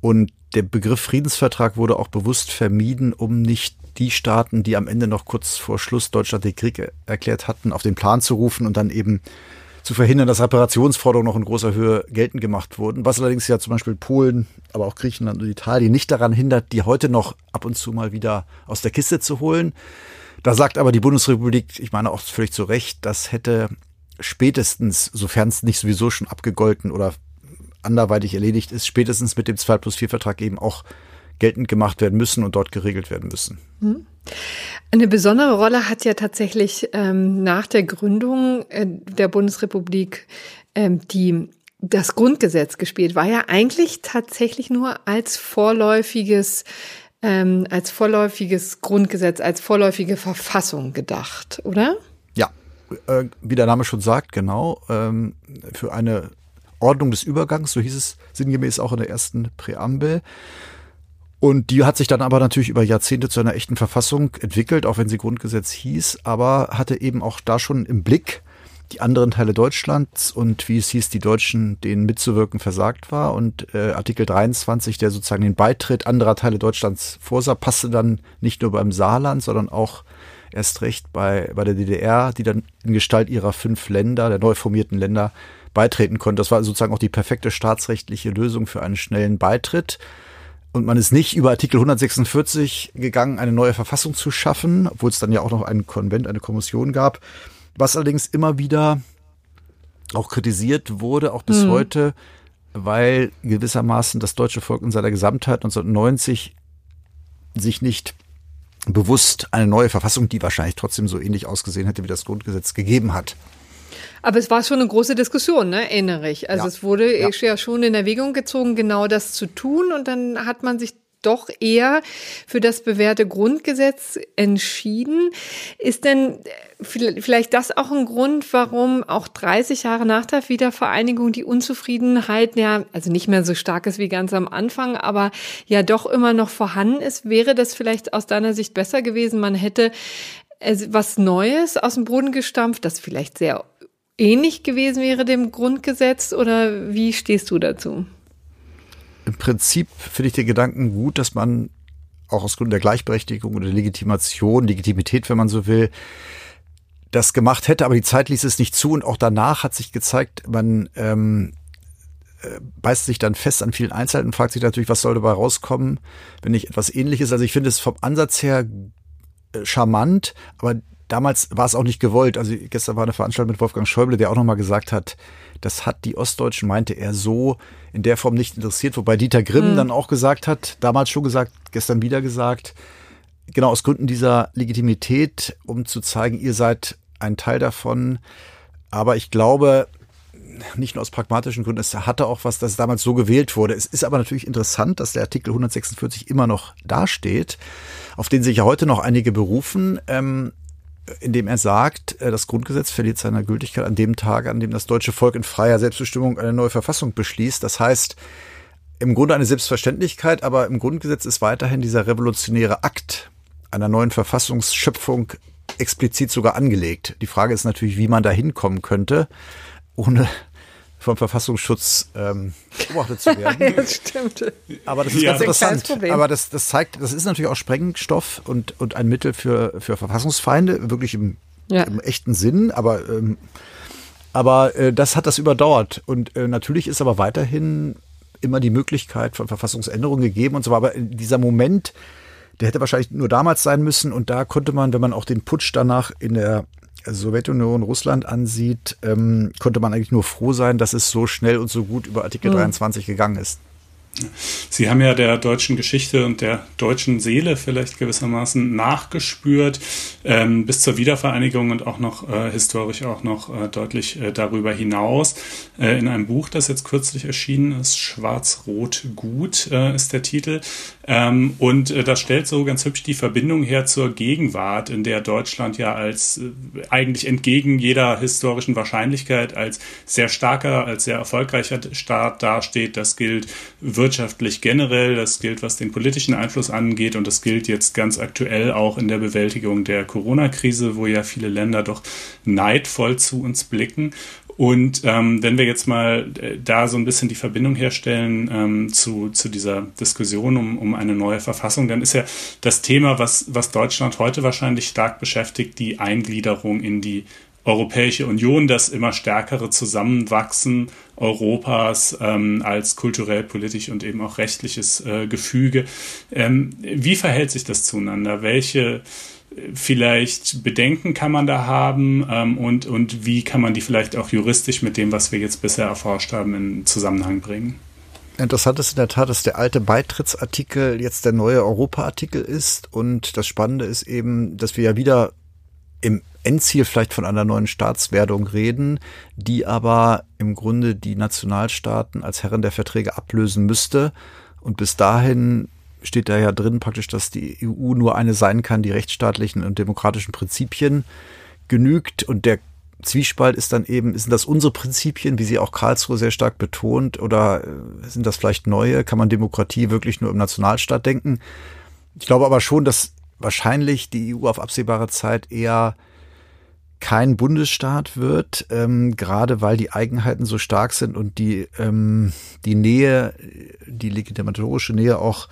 Und der Begriff Friedensvertrag wurde auch bewusst vermieden, um nicht die Staaten, die am Ende noch kurz vor Schluss Deutschland den Krieg erklärt hatten, auf den Plan zu rufen und dann eben zu verhindern, dass Reparationsforderungen noch in großer Höhe geltend gemacht wurden. Was allerdings ja zum Beispiel Polen, aber auch Griechenland und Italien nicht daran hindert, die heute noch ab und zu mal wieder aus der Kiste zu holen. Da sagt aber die Bundesrepublik, ich meine auch völlig zu Recht, das hätte spätestens, sofern es nicht sowieso schon abgegolten oder anderweitig erledigt ist, spätestens mit dem 2 plus 4 Vertrag eben auch geltend gemacht werden müssen und dort geregelt werden müssen. Hm. Eine besondere Rolle hat ja tatsächlich ähm, nach der Gründung äh, der Bundesrepublik ähm, die das Grundgesetz gespielt. War ja eigentlich tatsächlich nur als vorläufiges ähm, als vorläufiges Grundgesetz, als vorläufige Verfassung gedacht, oder? Ja, äh, wie der Name schon sagt, genau. Ähm, für eine Ordnung des Übergangs, so hieß es sinngemäß auch in der ersten Präambel. Und die hat sich dann aber natürlich über Jahrzehnte zu einer echten Verfassung entwickelt, auch wenn sie Grundgesetz hieß, aber hatte eben auch da schon im Blick die anderen Teile Deutschlands und wie es hieß, die Deutschen, denen mitzuwirken versagt war. Und äh, Artikel 23, der sozusagen den Beitritt anderer Teile Deutschlands vorsah, passte dann nicht nur beim Saarland, sondern auch erst recht bei, bei der DDR, die dann in Gestalt ihrer fünf Länder, der neu formierten Länder, beitreten konnte. Das war sozusagen auch die perfekte staatsrechtliche Lösung für einen schnellen Beitritt. Und man ist nicht über Artikel 146 gegangen, eine neue Verfassung zu schaffen, obwohl es dann ja auch noch einen Konvent, eine Kommission gab. Was allerdings immer wieder auch kritisiert wurde, auch bis mhm. heute, weil gewissermaßen das deutsche Volk in seiner Gesamtheit 1990 sich nicht bewusst eine neue Verfassung, die wahrscheinlich trotzdem so ähnlich ausgesehen hätte wie das Grundgesetz, gegeben hat. Aber es war schon eine große Diskussion, ne? erinnere ich. Also ja. es wurde ja. ja schon in Erwägung gezogen, genau das zu tun. Und dann hat man sich doch eher für das bewährte Grundgesetz entschieden. Ist denn vielleicht das auch ein Grund, warum auch 30 Jahre nach der Wiedervereinigung die Unzufriedenheit ja, also nicht mehr so stark ist wie ganz am Anfang, aber ja doch immer noch vorhanden ist? Wäre das vielleicht aus deiner Sicht besser gewesen? Man hätte was Neues aus dem Boden gestampft, das vielleicht sehr ähnlich gewesen wäre dem Grundgesetz oder wie stehst du dazu? Im Prinzip finde ich den Gedanken gut, dass man auch aus Gründen der Gleichberechtigung oder Legitimation, Legitimität, wenn man so will, das gemacht hätte, aber die Zeit ließ es nicht zu und auch danach hat sich gezeigt, man ähm, äh, beißt sich dann fest an vielen Einzelheiten und fragt sich natürlich, was soll dabei rauskommen, wenn nicht etwas ähnliches. Also ich finde es vom Ansatz her äh, charmant, aber damals war es auch nicht gewollt. Also gestern war eine Veranstaltung mit Wolfgang Schäuble, der auch nochmal gesagt hat, das hat die Ostdeutschen, meinte er, so in der Form nicht interessiert. Wobei Dieter Grimm mhm. dann auch gesagt hat, damals schon gesagt, gestern wieder gesagt, genau aus Gründen dieser Legitimität, um zu zeigen, ihr seid ein Teil davon. Aber ich glaube, nicht nur aus pragmatischen Gründen, es hatte auch was, dass es damals so gewählt wurde. Es ist aber natürlich interessant, dass der Artikel 146 immer noch dasteht, auf den sich ja heute noch einige berufen. Ähm, indem er sagt, äh, das Grundgesetz verliert seine Gültigkeit an dem Tag, an dem das deutsche Volk in freier Selbstbestimmung eine neue Verfassung beschließt. Das heißt, im Grunde eine Selbstverständlichkeit, aber im Grundgesetz ist weiterhin dieser revolutionäre Akt einer neuen Verfassungsschöpfung explizit sogar angelegt. Die Frage ist natürlich, wie man da hinkommen könnte, ohne vom Verfassungsschutz ähm, beobachtet zu werden. das stimmt. Aber das ist ja. ganz interessant. Aber das, das zeigt, das ist natürlich auch Sprengstoff und, und ein Mittel für, für Verfassungsfeinde, wirklich im, ja. im echten Sinn. Aber, ähm, aber äh, das hat das überdauert. Und äh, natürlich ist aber weiterhin immer die Möglichkeit von Verfassungsänderungen gegeben und so. Aber in dieser Moment, der hätte wahrscheinlich nur damals sein müssen. Und da konnte man, wenn man auch den Putsch danach in der Sowjetunion, Russland ansieht, ähm, konnte man eigentlich nur froh sein, dass es so schnell und so gut über Artikel mhm. 23 gegangen ist. Sie haben ja der deutschen Geschichte und der deutschen Seele vielleicht gewissermaßen nachgespürt ähm, bis zur Wiedervereinigung und auch noch äh, historisch auch noch äh, deutlich äh, darüber hinaus. Äh, in einem Buch, das jetzt kürzlich erschienen ist, Schwarz-Rot Gut äh, ist der Titel. Ähm, und äh, das stellt so ganz hübsch die Verbindung her zur Gegenwart, in der Deutschland ja als eigentlich entgegen jeder historischen Wahrscheinlichkeit als sehr starker, als sehr erfolgreicher Staat dasteht. Das gilt wirtschaftlich generell, das gilt, was den politischen Einfluss angeht und das gilt jetzt ganz aktuell auch in der Bewältigung der Corona-Krise, wo ja viele Länder doch neidvoll zu uns blicken. Und ähm, wenn wir jetzt mal äh, da so ein bisschen die Verbindung herstellen ähm, zu, zu dieser Diskussion um, um eine neue Verfassung, dann ist ja das Thema, was, was Deutschland heute wahrscheinlich stark beschäftigt, die Eingliederung in die Europäische Union, das immer stärkere Zusammenwachsen Europas ähm, als kulturell, politisch und eben auch rechtliches äh, Gefüge. Ähm, wie verhält sich das zueinander? Welche vielleicht Bedenken kann man da haben ähm, und, und wie kann man die vielleicht auch juristisch mit dem, was wir jetzt bisher erforscht haben, in Zusammenhang bringen? Interessant ist in der Tat, dass der alte Beitrittsartikel jetzt der neue Europa-Artikel ist. Und das Spannende ist eben, dass wir ja wieder im Endziel vielleicht von einer neuen Staatswerdung reden, die aber im Grunde die Nationalstaaten als Herren der Verträge ablösen müsste. Und bis dahin steht da ja drin praktisch, dass die EU nur eine sein kann, die rechtsstaatlichen und demokratischen Prinzipien genügt. Und der Zwiespalt ist dann eben, sind das unsere Prinzipien, wie sie auch Karlsruhe sehr stark betont, oder äh, sind das vielleicht neue? Kann man Demokratie wirklich nur im Nationalstaat denken? Ich glaube aber schon, dass wahrscheinlich die EU auf absehbare Zeit eher kein Bundesstaat wird, ähm, gerade weil die Eigenheiten so stark sind und die, ähm, die Nähe, die legitimatorische Nähe auch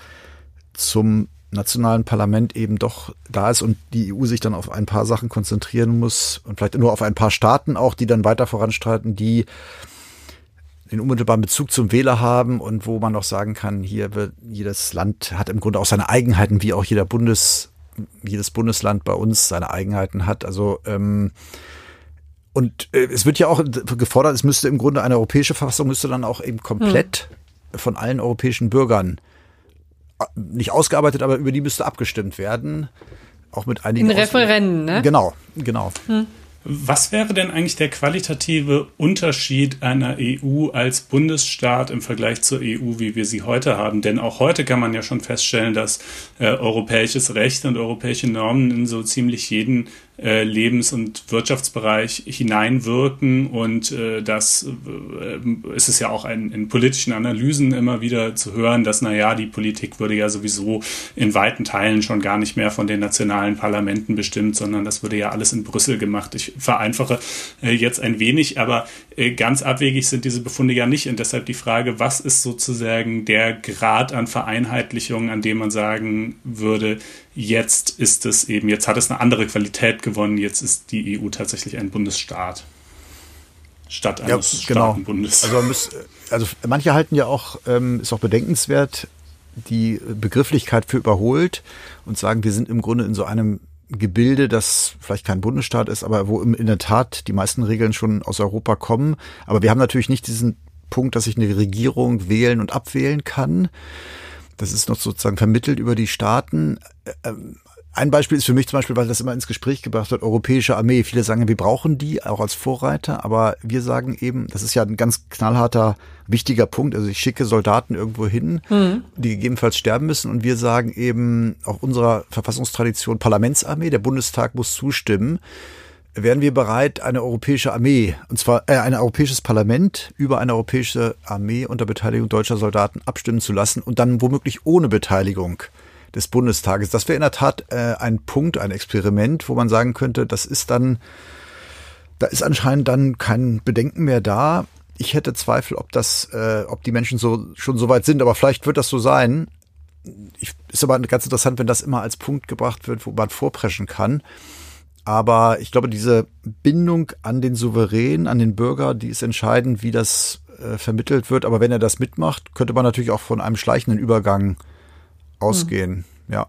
zum nationalen Parlament eben doch da ist und die EU sich dann auf ein paar Sachen konzentrieren muss und vielleicht nur auf ein paar Staaten auch, die dann weiter voranstreiten, die den unmittelbaren Bezug zum Wähler haben und wo man auch sagen kann, hier wird jedes Land hat im Grunde auch seine Eigenheiten, wie auch jeder Bundes, jedes Bundesland bei uns seine Eigenheiten hat. Also ähm, und äh, es wird ja auch gefordert, es müsste im Grunde eine europäische Verfassung müsste dann auch eben komplett hm. von allen europäischen Bürgern nicht ausgearbeitet, aber über die müsste abgestimmt werden. Auch mit einigen. In Referenden, ne? Genau, genau. Hm. Was wäre denn eigentlich der qualitative Unterschied einer EU als Bundesstaat im Vergleich zur EU, wie wir sie heute haben? Denn auch heute kann man ja schon feststellen, dass äh, europäisches Recht und europäische Normen in so ziemlich jeden äh, Lebens- und Wirtschaftsbereich hineinwirken und äh, das äh, ist es ja auch ein, in politischen Analysen immer wieder zu hören, dass naja, die Politik würde ja sowieso in weiten Teilen schon gar nicht mehr von den nationalen Parlamenten bestimmt, sondern das würde ja alles in Brüssel gemacht. Ich vereinfache äh, jetzt ein wenig, aber ganz abwegig sind diese Befunde ja nicht und deshalb die Frage, was ist sozusagen der Grad an Vereinheitlichung, an dem man sagen würde, jetzt ist es eben, jetzt hat es eine andere Qualität gewonnen, jetzt ist die EU tatsächlich ein Bundesstaat statt eines ja, genau. Staatenbundes. Also, muss, also, manche halten ja auch, ähm, ist auch bedenkenswert, die Begrifflichkeit für überholt und sagen, wir sind im Grunde in so einem Gebilde, das vielleicht kein Bundesstaat ist, aber wo in der Tat die meisten Regeln schon aus Europa kommen. Aber wir haben natürlich nicht diesen Punkt, dass ich eine Regierung wählen und abwählen kann. Das ist noch sozusagen vermittelt über die Staaten. Ein Beispiel ist für mich zum Beispiel, weil das immer ins Gespräch gebracht wird, europäische Armee. Viele sagen, wir brauchen die auch als Vorreiter, aber wir sagen eben, das ist ja ein ganz knallharter, wichtiger Punkt. Also ich schicke Soldaten irgendwo hin, mhm. die gegebenenfalls sterben müssen und wir sagen eben, auch unserer Verfassungstradition Parlamentsarmee, der Bundestag muss zustimmen wären wir bereit, eine europäische Armee, und zwar äh, ein europäisches Parlament über eine europäische Armee unter Beteiligung deutscher Soldaten abstimmen zu lassen und dann womöglich ohne Beteiligung des Bundestages. Das wäre in der Tat äh, ein Punkt, ein Experiment, wo man sagen könnte, das ist dann, da ist anscheinend dann kein Bedenken mehr da. Ich hätte Zweifel, ob das, äh, ob die Menschen so schon so weit sind, aber vielleicht wird das so sein. Ich, ist aber ganz interessant, wenn das immer als Punkt gebracht wird, wo man vorpreschen kann. Aber ich glaube, diese Bindung an den Souverän, an den Bürger, die ist entscheidend, wie das äh, vermittelt wird. Aber wenn er das mitmacht, könnte man natürlich auch von einem schleichenden Übergang ausgehen. Mhm. Ja.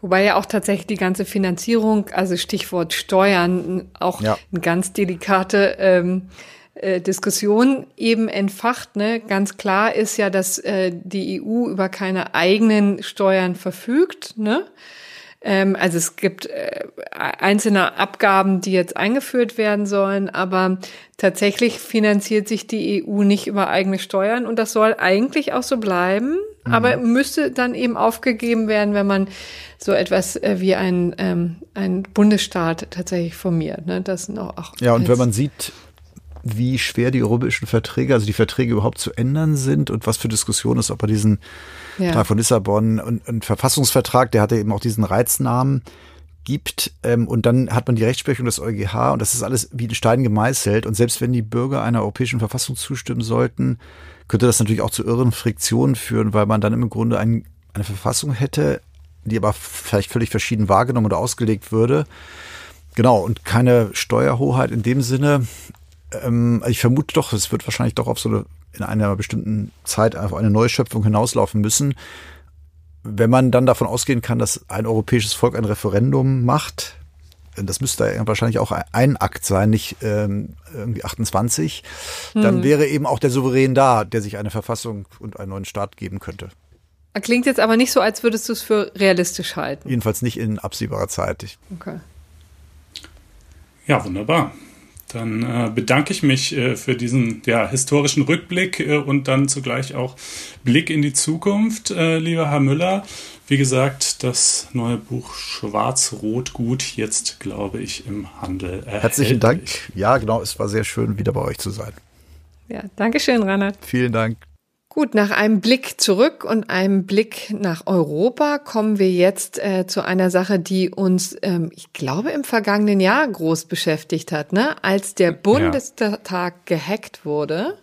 Wobei ja auch tatsächlich die ganze Finanzierung, also Stichwort Steuern, auch ja. eine ganz delikate ähm, äh, Diskussion eben entfacht. Ne? Ganz klar ist ja, dass äh, die EU über keine eigenen Steuern verfügt. Ne? Ähm, also es gibt äh, einzelne Abgaben, die jetzt eingeführt werden sollen, aber tatsächlich finanziert sich die EU nicht über eigene Steuern und das soll eigentlich auch so bleiben, mhm. aber müsste dann eben aufgegeben werden, wenn man so etwas äh, wie ein, ähm, ein Bundesstaat tatsächlich formiert. Ne? Das sind auch, auch ja, und wenn man sieht, wie schwer die europäischen Verträge, also die Verträge überhaupt zu ändern sind und was für Diskussionen es auch bei diesen ja. Vertrag von Lissabon und, und Verfassungsvertrag, der hatte eben auch diesen Reiznamen gibt ähm, und dann hat man die Rechtsprechung des EuGH und das ist alles wie ein Stein gemeißelt und selbst wenn die Bürger einer europäischen Verfassung zustimmen sollten, könnte das natürlich auch zu irren Friktionen führen, weil man dann im Grunde ein, eine Verfassung hätte, die aber vielleicht völlig verschieden wahrgenommen oder ausgelegt würde. Genau, und keine Steuerhoheit in dem Sinne. Ähm, ich vermute doch, es wird wahrscheinlich doch auf so eine in einer bestimmten Zeit auf eine Neuschöpfung hinauslaufen müssen. wenn man dann davon ausgehen kann, dass ein europäisches Volk ein Referendum macht, das müsste wahrscheinlich auch ein Akt sein, nicht ähm, irgendwie 28, dann hm. wäre eben auch der Souverän da, der sich eine Verfassung und einen neuen Staat geben könnte. Klingt jetzt aber nicht so, als würdest du es für realistisch halten. Jedenfalls nicht in absehbarer Zeit. Okay. Ja, wunderbar. Dann äh, bedanke ich mich äh, für diesen ja, historischen Rückblick äh, und dann zugleich auch Blick in die Zukunft, äh, lieber Herr Müller. Wie gesagt, das neue Buch Schwarz-Rot-Gut jetzt, glaube ich, im Handel. Herzlichen Dank. Ja, genau, es war sehr schön, wieder bei euch zu sein. Ja, danke schön, Reinhard. Vielen Dank. Gut, nach einem Blick zurück und einem Blick nach Europa kommen wir jetzt äh, zu einer Sache, die uns, ähm, ich glaube, im vergangenen Jahr groß beschäftigt hat, ne? Als der Bundestag ja. gehackt wurde.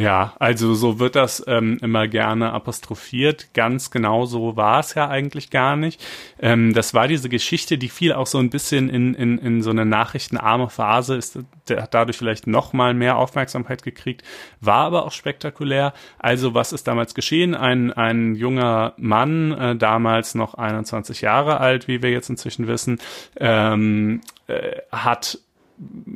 Ja, also so wird das ähm, immer gerne apostrophiert. Ganz genau so war es ja eigentlich gar nicht. Ähm, das war diese Geschichte, die fiel auch so ein bisschen in, in, in so eine nachrichtenarme Phase, ist der hat dadurch vielleicht noch mal mehr Aufmerksamkeit gekriegt, war aber auch spektakulär. Also was ist damals geschehen? Ein, ein junger Mann, äh, damals noch 21 Jahre alt, wie wir jetzt inzwischen wissen, ähm, äh, hat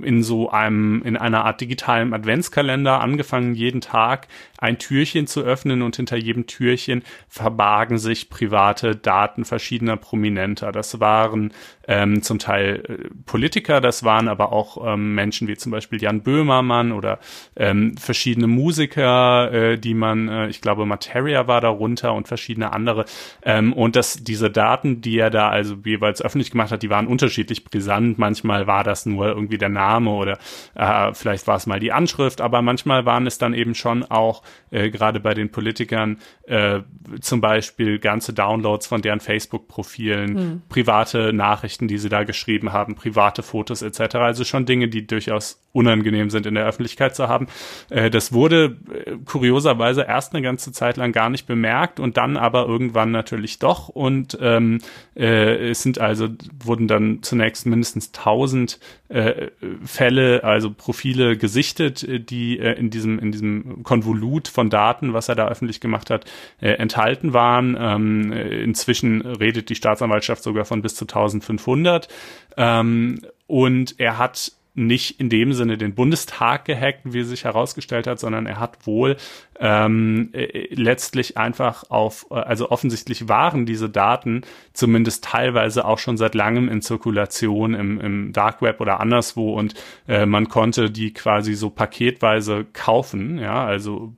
in so einem, in einer Art digitalen Adventskalender angefangen, jeden Tag ein Türchen zu öffnen und hinter jedem Türchen verbargen sich private Daten verschiedener Prominenter. Das waren ähm, zum Teil äh, Politiker, das waren aber auch ähm, Menschen wie zum Beispiel Jan Böhmermann oder ähm, verschiedene Musiker, äh, die man, äh, ich glaube, Materia war darunter und verschiedene andere. Ähm, und dass diese Daten, die er da also jeweils öffentlich gemacht hat, die waren unterschiedlich brisant. Manchmal war das nur irgendwie der Name oder äh, vielleicht war es mal die Anschrift, aber manchmal waren es dann eben schon auch äh, gerade bei den Politikern äh, zum Beispiel ganze Downloads von deren Facebook-Profilen, hm. private Nachrichten, die sie da geschrieben haben, private Fotos etc. Also schon Dinge, die durchaus unangenehm sind in der Öffentlichkeit zu haben. Äh, das wurde äh, kurioserweise erst eine ganze Zeit lang gar nicht bemerkt und dann aber irgendwann natürlich doch und ähm, äh, es sind also wurden dann zunächst mindestens 1000 äh, Fälle, also Profile gesichtet, äh, die äh, in diesem in diesem Konvolut von Daten, was er da öffentlich gemacht hat, enthalten waren. Ähm, inzwischen redet die Staatsanwaltschaft sogar von bis zu 1500 ähm, und er hat nicht in dem Sinne den Bundestag gehackt, wie sich herausgestellt hat, sondern er hat wohl ähm, äh, letztlich einfach auf, äh, also offensichtlich waren diese Daten zumindest teilweise auch schon seit langem in Zirkulation im, im Dark Web oder anderswo und äh, man konnte die quasi so paketweise kaufen, ja, also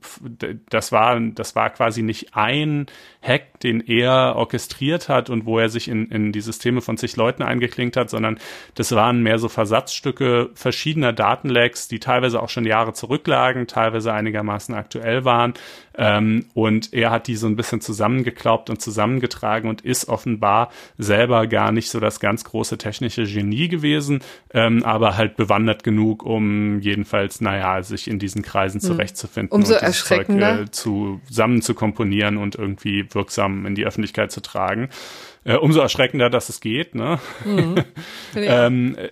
das war, das war quasi nicht ein Hack, den er orchestriert hat und wo er sich in, in die Systeme von zig Leuten eingeklinkt hat, sondern das waren mehr so Versatzstücke verschiedener Datenlecks, die teilweise auch schon Jahre zurücklagen, teilweise einigermaßen aktuell waren. Ähm, und er hat die so ein bisschen zusammengeklaubt und zusammengetragen und ist offenbar selber gar nicht so das ganz große technische Genie gewesen, ähm, aber halt bewandert genug, um jedenfalls, naja, sich in diesen Kreisen hm. zurechtzufinden Umso und erschreckender. Zeug, äh, zusammen zu komponieren und irgendwie wirksam in die Öffentlichkeit zu tragen. Äh, umso erschreckender, dass es geht. Ne? Mhm. ähm, äh,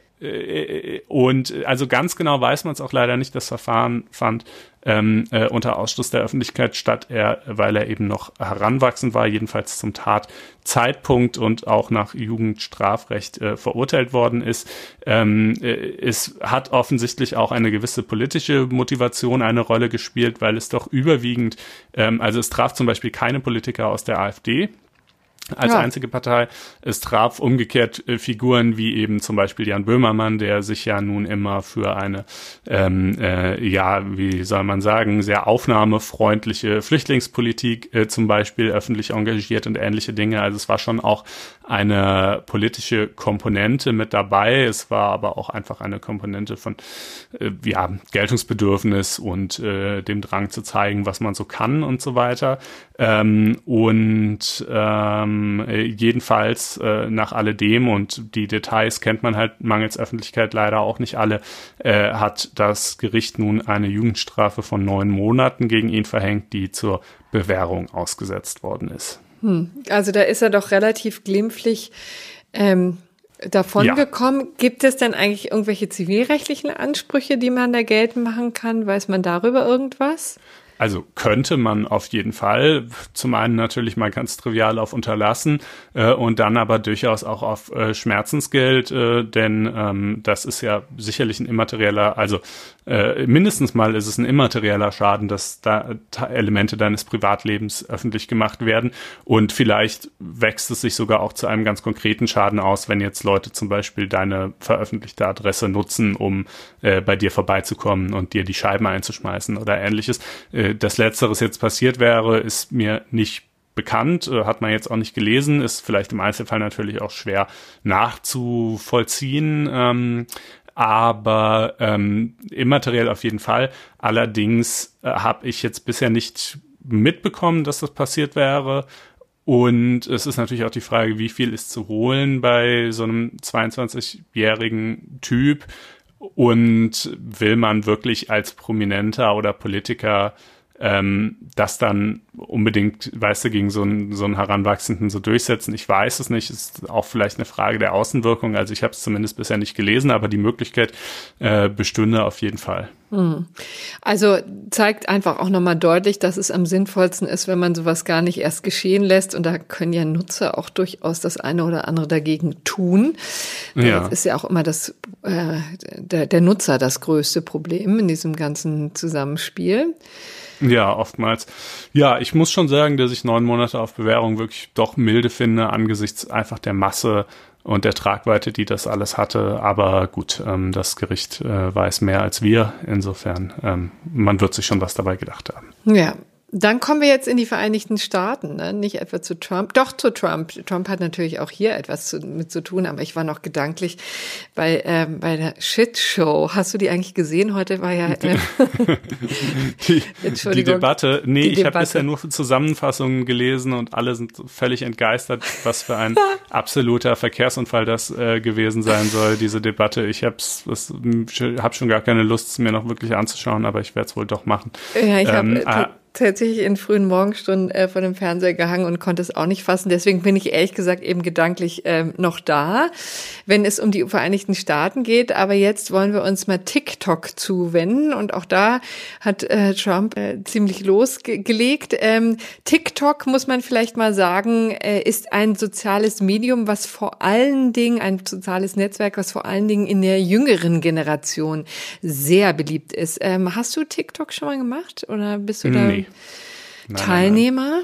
und also ganz genau weiß man es auch leider nicht. Das Verfahren fand ähm, äh, unter Ausschluss der Öffentlichkeit statt, er, weil er eben noch heranwachsend war, jedenfalls zum Tatzeitpunkt und auch nach Jugendstrafrecht äh, verurteilt worden ist. Ähm, äh, es hat offensichtlich auch eine gewisse politische Motivation eine Rolle gespielt, weil es doch überwiegend, ähm, also es traf zum Beispiel keine Politiker aus der AfD, als ja. einzige Partei. Es traf umgekehrt äh, Figuren wie eben zum Beispiel Jan Böhmermann, der sich ja nun immer für eine, ähm, äh, ja, wie soll man sagen, sehr aufnahmefreundliche Flüchtlingspolitik äh, zum Beispiel öffentlich engagiert und ähnliche Dinge. Also es war schon auch eine politische Komponente mit dabei. Es war aber auch einfach eine Komponente von äh, ja, Geltungsbedürfnis und äh, dem Drang zu zeigen, was man so kann und so weiter. Ähm, und ähm, jedenfalls äh, nach alledem und die Details kennt man halt mangels Öffentlichkeit leider auch nicht alle, äh, hat das Gericht nun eine Jugendstrafe von neun Monaten gegen ihn verhängt, die zur Bewährung ausgesetzt worden ist. Hm. Also da ist er doch relativ glimpflich ähm, davon ja. gekommen. Gibt es denn eigentlich irgendwelche zivilrechtlichen Ansprüche, die man da geltend machen kann? Weiß man darüber irgendwas? Also könnte man auf jeden Fall zum einen natürlich mal ganz trivial auf unterlassen äh, und dann aber durchaus auch auf äh, Schmerzensgeld, äh, denn ähm, das ist ja sicherlich ein immaterieller, also äh, mindestens mal ist es ein immaterieller Schaden, dass da Elemente deines Privatlebens öffentlich gemacht werden und vielleicht wächst es sich sogar auch zu einem ganz konkreten Schaden aus, wenn jetzt Leute zum Beispiel deine veröffentlichte Adresse nutzen, um äh, bei dir vorbeizukommen und dir die Scheiben einzuschmeißen oder ähnliches. Äh, das Letzteres jetzt passiert wäre, ist mir nicht bekannt, äh, hat man jetzt auch nicht gelesen, ist vielleicht im Einzelfall natürlich auch schwer nachzuvollziehen, ähm, aber ähm, immateriell auf jeden Fall. Allerdings äh, habe ich jetzt bisher nicht mitbekommen, dass das passiert wäre. Und es ist natürlich auch die Frage, wie viel ist zu holen bei so einem 22-jährigen Typ und will man wirklich als Prominenter oder Politiker ähm, das dann unbedingt, weißt du, gegen so einen, so einen Heranwachsenden so durchsetzen. Ich weiß es nicht, ist auch vielleicht eine Frage der Außenwirkung. Also ich habe es zumindest bisher nicht gelesen, aber die Möglichkeit äh, bestünde auf jeden Fall. Hm. Also zeigt einfach auch nochmal deutlich, dass es am sinnvollsten ist, wenn man sowas gar nicht erst geschehen lässt. Und da können ja Nutzer auch durchaus das eine oder andere dagegen tun. Ja. Das ist ja auch immer das, äh, der, der Nutzer das größte Problem in diesem ganzen Zusammenspiel. Ja, oftmals. Ja, ich muss schon sagen, dass ich neun Monate auf Bewährung wirklich doch milde finde, angesichts einfach der Masse und der Tragweite, die das alles hatte. Aber gut, ähm, das Gericht äh, weiß mehr als wir. Insofern, ähm, man wird sich schon was dabei gedacht haben. Ja, dann kommen wir jetzt in die Vereinigten Staaten, ne? nicht etwa zu Trump, doch zu Trump. Trump hat natürlich auch hier etwas zu, mit zu tun, aber ich war noch gedanklich bei, ähm, bei der Shit-Show. Hast du die eigentlich gesehen? Heute war ja äh, die, die, Debatte. Nee, die ich habe bisher nur Zusammenfassungen gelesen und alle sind völlig entgeistert, was für ein absoluter Verkehrsunfall das äh, gewesen sein soll, diese Debatte. Ich habe hab schon gar keine Lust, es mir noch wirklich anzuschauen, aber ich werde es wohl doch machen. Ja, ich ähm, habe tatsächlich in frühen Morgenstunden äh, vor dem Fernseher gehangen und konnte es auch nicht fassen. Deswegen bin ich ehrlich gesagt eben gedanklich ähm, noch da, wenn es um die Vereinigten Staaten geht. Aber jetzt wollen wir uns mal TikTok zuwenden und auch da hat äh, Trump äh, ziemlich losgelegt. Ähm, TikTok muss man vielleicht mal sagen, äh, ist ein soziales Medium, was vor allen Dingen ein soziales Netzwerk, was vor allen Dingen in der jüngeren Generation sehr beliebt ist. Ähm, hast du TikTok schon mal gemacht oder bist du da? Nee. Nein, Teilnehmer? Nein,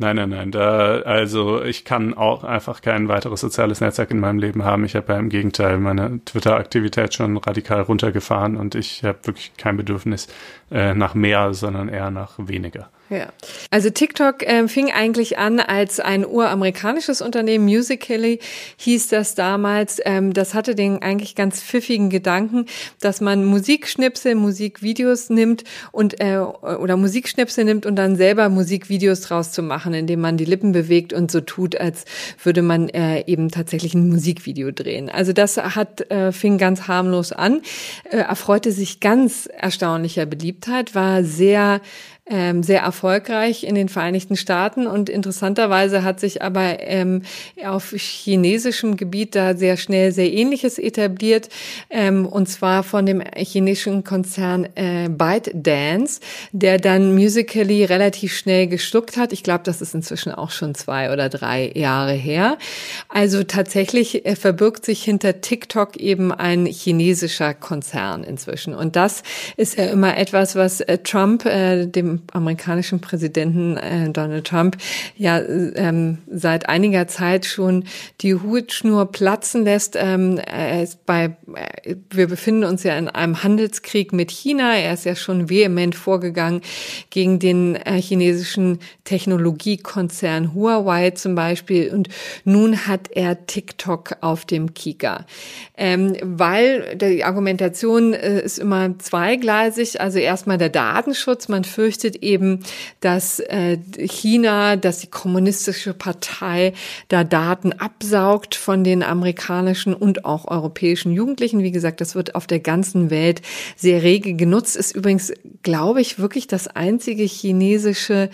Nein, nein, nein. Da, also ich kann auch einfach kein weiteres soziales Netzwerk in meinem Leben haben. Ich habe ja im Gegenteil meine Twitter-Aktivität schon radikal runtergefahren und ich habe wirklich kein Bedürfnis äh, nach mehr, sondern eher nach weniger. Ja. Also TikTok äh, fing eigentlich an als ein uramerikanisches Unternehmen, Musical.ly hieß das damals. Ähm, das hatte den eigentlich ganz pfiffigen Gedanken, dass man Musikschnipsel, Musikvideos nimmt und äh, oder Musikschnipsel nimmt und dann selber Musikvideos draus zu machen, indem man die Lippen bewegt und so tut, als würde man äh, eben tatsächlich ein Musikvideo drehen. Also das hat äh, fing ganz harmlos an, äh, erfreute sich ganz erstaunlicher Beliebtheit, war sehr ähm, sehr erfolgreich in den Vereinigten Staaten und interessanterweise hat sich aber ähm, auf chinesischem Gebiet da sehr schnell sehr Ähnliches etabliert ähm, und zwar von dem chinesischen Konzern äh, ByteDance, der dann Musically relativ schnell geschluckt hat. Ich glaube, das ist inzwischen auch schon zwei oder drei Jahre her. Also tatsächlich äh, verbirgt sich hinter TikTok eben ein chinesischer Konzern inzwischen und das ist ja immer etwas, was äh, Trump äh, dem amerikanischen Präsidenten äh, Donald Trump ja ähm, seit einiger Zeit schon die Hutschnur platzen lässt. Ähm, er ist bei, äh, wir befinden uns ja in einem Handelskrieg mit China. Er ist ja schon vehement vorgegangen gegen den äh, chinesischen Technologiekonzern Huawei zum Beispiel. Und nun hat er TikTok auf dem Kika. Ähm, weil die Argumentation äh, ist immer zweigleisig. Also erstmal der Datenschutz. Man fürchtet berichtet eben, dass äh, China, dass die kommunistische Partei da Daten absaugt von den amerikanischen und auch europäischen Jugendlichen. Wie gesagt, das wird auf der ganzen Welt sehr rege genutzt. Ist übrigens, glaube ich, wirklich das einzige chinesische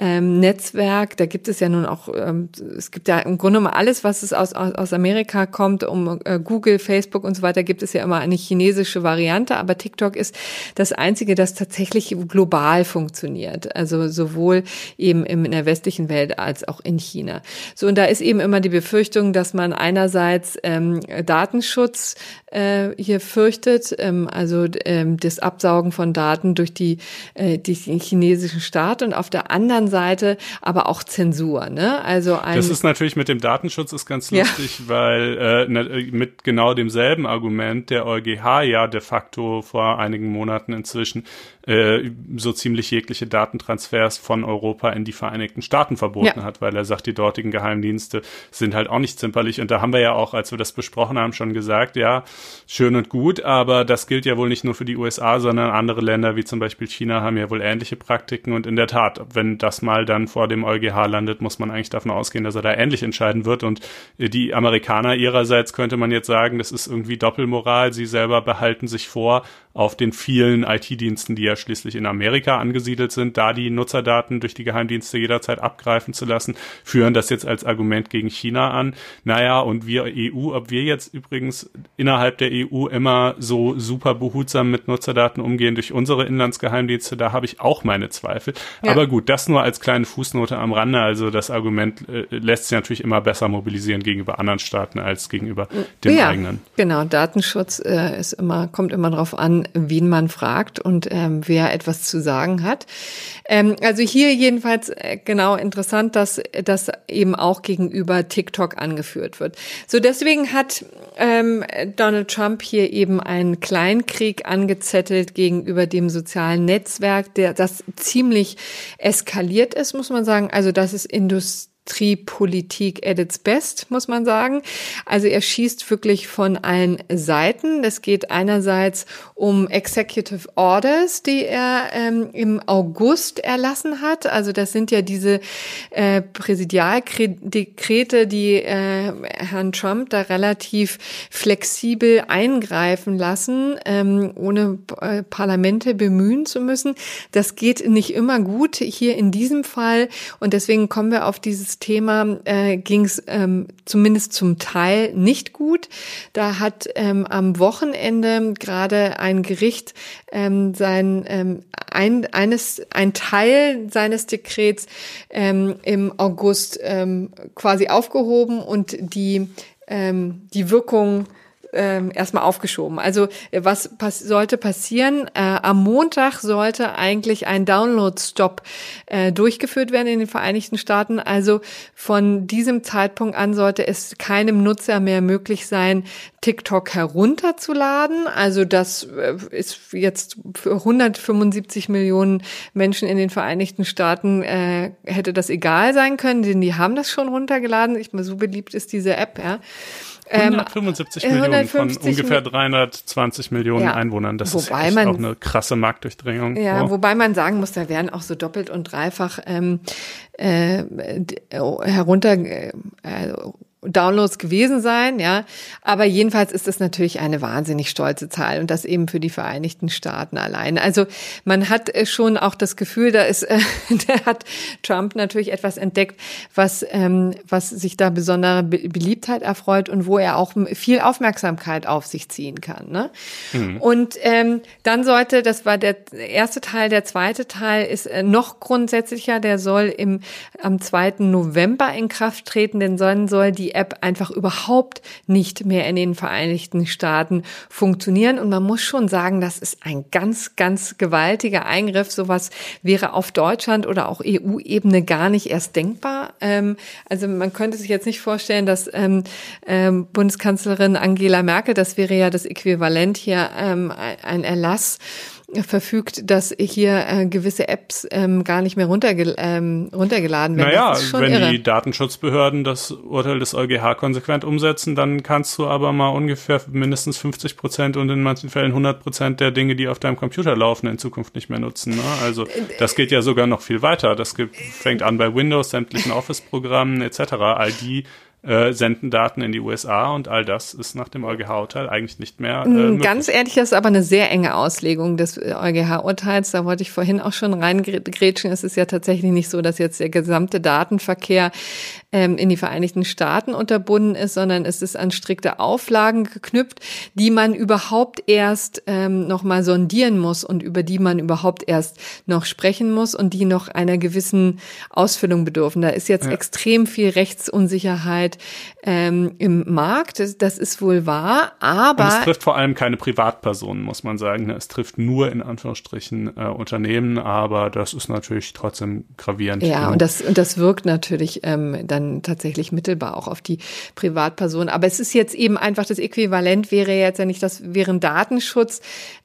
ähm, Netzwerk. Da gibt es ja nun auch, ähm, es gibt ja im Grunde mal alles, was es aus, aus, Amerika kommt, um äh, Google, Facebook und so weiter, gibt es ja immer eine chinesische Variante, aber TikTok ist das einzige, das tatsächlich global funktioniert. Also sowohl eben in der westlichen Welt als auch in China. So, und da ist eben immer die Befürchtung, dass man einerseits ähm, Datenschutz äh, hier fürchtet, ähm, also ähm, das Absaugen von Daten durch die, äh, die chinesischen Staat und auf der anderen Seite aber auch Zensur. Ne? Also ein das ist natürlich mit dem Datenschutz ist ganz lustig, ja. weil äh, mit genau demselben Argument der EuGH ja de facto vor einigen Monaten inzwischen äh, so ziemlich jegliche Datentransfers von Europa in die Vereinigten Staaten verboten ja. hat, weil er sagt, die dortigen Geheimdienste sind halt auch nicht zimperlich. Und da haben wir ja auch, als wir das besprochen haben, schon gesagt, ja, schön und gut, aber das gilt ja wohl nicht nur für die USA, sondern andere Länder wie zum Beispiel China haben ja wohl ähnliche Praktiken. Und in der Tat, wenn das mal dann vor dem EuGH landet, muss man eigentlich davon ausgehen, dass er da ähnlich entscheiden wird. Und die Amerikaner ihrerseits könnte man jetzt sagen, das ist irgendwie Doppelmoral. Sie selber behalten sich vor, auf den vielen IT-Diensten, die ja schließlich in Amerika angesiedelt sind, da die Nutzerdaten durch die Geheimdienste jederzeit abgreifen zu lassen, führen das jetzt als Argument gegen China an. Naja, und wir EU, ob wir jetzt übrigens innerhalb der EU immer so super behutsam mit Nutzerdaten umgehen durch unsere Inlandsgeheimdienste, da habe ich auch meine Zweifel. Ja. Aber gut, das nur als kleine Fußnote am Rande. Also das Argument äh, lässt sich natürlich immer besser mobilisieren gegenüber anderen Staaten als gegenüber dem ja, eigenen. Genau, Datenschutz äh, ist immer, kommt immer darauf an, wen man fragt und ähm, wer etwas zu sagen hat. Ähm, also hier jedenfalls äh, genau interessant, dass das eben auch gegenüber TikTok angeführt wird. So deswegen hat ähm, Donald Trump hier eben einen Kleinkrieg angezettelt gegenüber dem sozialen Netzwerk, der das ziemlich eskaliert ist, muss man sagen. Also das ist Industrie Industriepolitik at its best, muss man sagen. Also er schießt wirklich von allen Seiten. Es geht einerseits um Executive Orders, die er ähm, im August erlassen hat. Also das sind ja diese äh, Präsidialdekrete, die äh, Herrn Trump da relativ flexibel eingreifen lassen, ähm, ohne äh, Parlamente bemühen zu müssen. Das geht nicht immer gut hier in diesem Fall und deswegen kommen wir auf dieses Thema äh, ging es ähm, zumindest zum Teil nicht gut. Da hat ähm, am Wochenende gerade ein Gericht ähm, sein ähm, ein, eines ein Teil seines Dekrets ähm, im August ähm, quasi aufgehoben und die ähm, die Wirkung ähm, erstmal aufgeschoben. Also äh, was pass sollte passieren? Äh, am Montag sollte eigentlich ein Download-Stop äh, durchgeführt werden in den Vereinigten Staaten. Also von diesem Zeitpunkt an sollte es keinem Nutzer mehr möglich sein, TikTok herunterzuladen. Also das äh, ist jetzt für 175 Millionen Menschen in den Vereinigten Staaten äh, hätte das egal sein können, denn die haben das schon runtergeladen. Ich meine, so beliebt ist diese App, ja. 175 ähm, Millionen 150 von ungefähr 320 Millionen ja. Einwohnern. Das wobei ist man, auch eine krasse Marktdurchdringung. Ja, oh. wobei man sagen muss, da werden auch so doppelt und dreifach ähm, äh, herunter äh, Downloads gewesen sein, ja. Aber jedenfalls ist das natürlich eine wahnsinnig stolze Zahl und das eben für die Vereinigten Staaten allein. Also man hat äh, schon auch das Gefühl, da ist, äh, da hat Trump natürlich etwas entdeckt, was, ähm, was sich da besondere Beliebtheit erfreut und wo er auch viel Aufmerksamkeit auf sich ziehen kann. Ne? Mhm. Und ähm, dann sollte, das war der erste Teil, der zweite Teil ist äh, noch grundsätzlicher, der soll im am 2. November in Kraft treten, denn dann soll die die App einfach überhaupt nicht mehr in den Vereinigten Staaten funktionieren. Und man muss schon sagen, das ist ein ganz, ganz gewaltiger Eingriff. Sowas wäre auf Deutschland oder auch EU-Ebene gar nicht erst denkbar. Ähm, also man könnte sich jetzt nicht vorstellen, dass ähm, ähm, Bundeskanzlerin Angela Merkel, das wäre ja das Äquivalent hier, ein Erlass, verfügt, dass hier äh, gewisse Apps ähm, gar nicht mehr runterge ähm, runtergeladen werden. Naja, wenn irre. die Datenschutzbehörden das Urteil des EuGH konsequent umsetzen, dann kannst du aber mal ungefähr mindestens 50 Prozent und in manchen Fällen 100 Prozent der Dinge, die auf deinem Computer laufen, in Zukunft nicht mehr nutzen. Ne? Also das geht ja sogar noch viel weiter. Das fängt an bei Windows, sämtlichen Office-Programmen etc. All die äh, senden Daten in die USA und all das ist nach dem EuGH-Urteil eigentlich nicht mehr. Äh, Ganz ehrlich, das ist aber eine sehr enge Auslegung des EuGH-Urteils. Da wollte ich vorhin auch schon reingrätschen. Es ist ja tatsächlich nicht so, dass jetzt der gesamte Datenverkehr ähm, in die Vereinigten Staaten unterbunden ist, sondern es ist an strikte Auflagen geknüpft, die man überhaupt erst ähm, nochmal sondieren muss und über die man überhaupt erst noch sprechen muss und die noch einer gewissen Ausfüllung bedürfen. Da ist jetzt ja. extrem viel Rechtsunsicherheit ähm, im Markt. Das, das, ist wohl wahr, aber. Und es trifft vor allem keine Privatpersonen, muss man sagen. Es trifft nur in Anführungsstrichen äh, Unternehmen, aber das ist natürlich trotzdem gravierend. Ja, und das, und das wirkt natürlich ähm, dann dann tatsächlich mittelbar auch auf die Privatperson. Aber es ist jetzt eben einfach das Äquivalent wäre jetzt ja nicht, das wären Datenschutz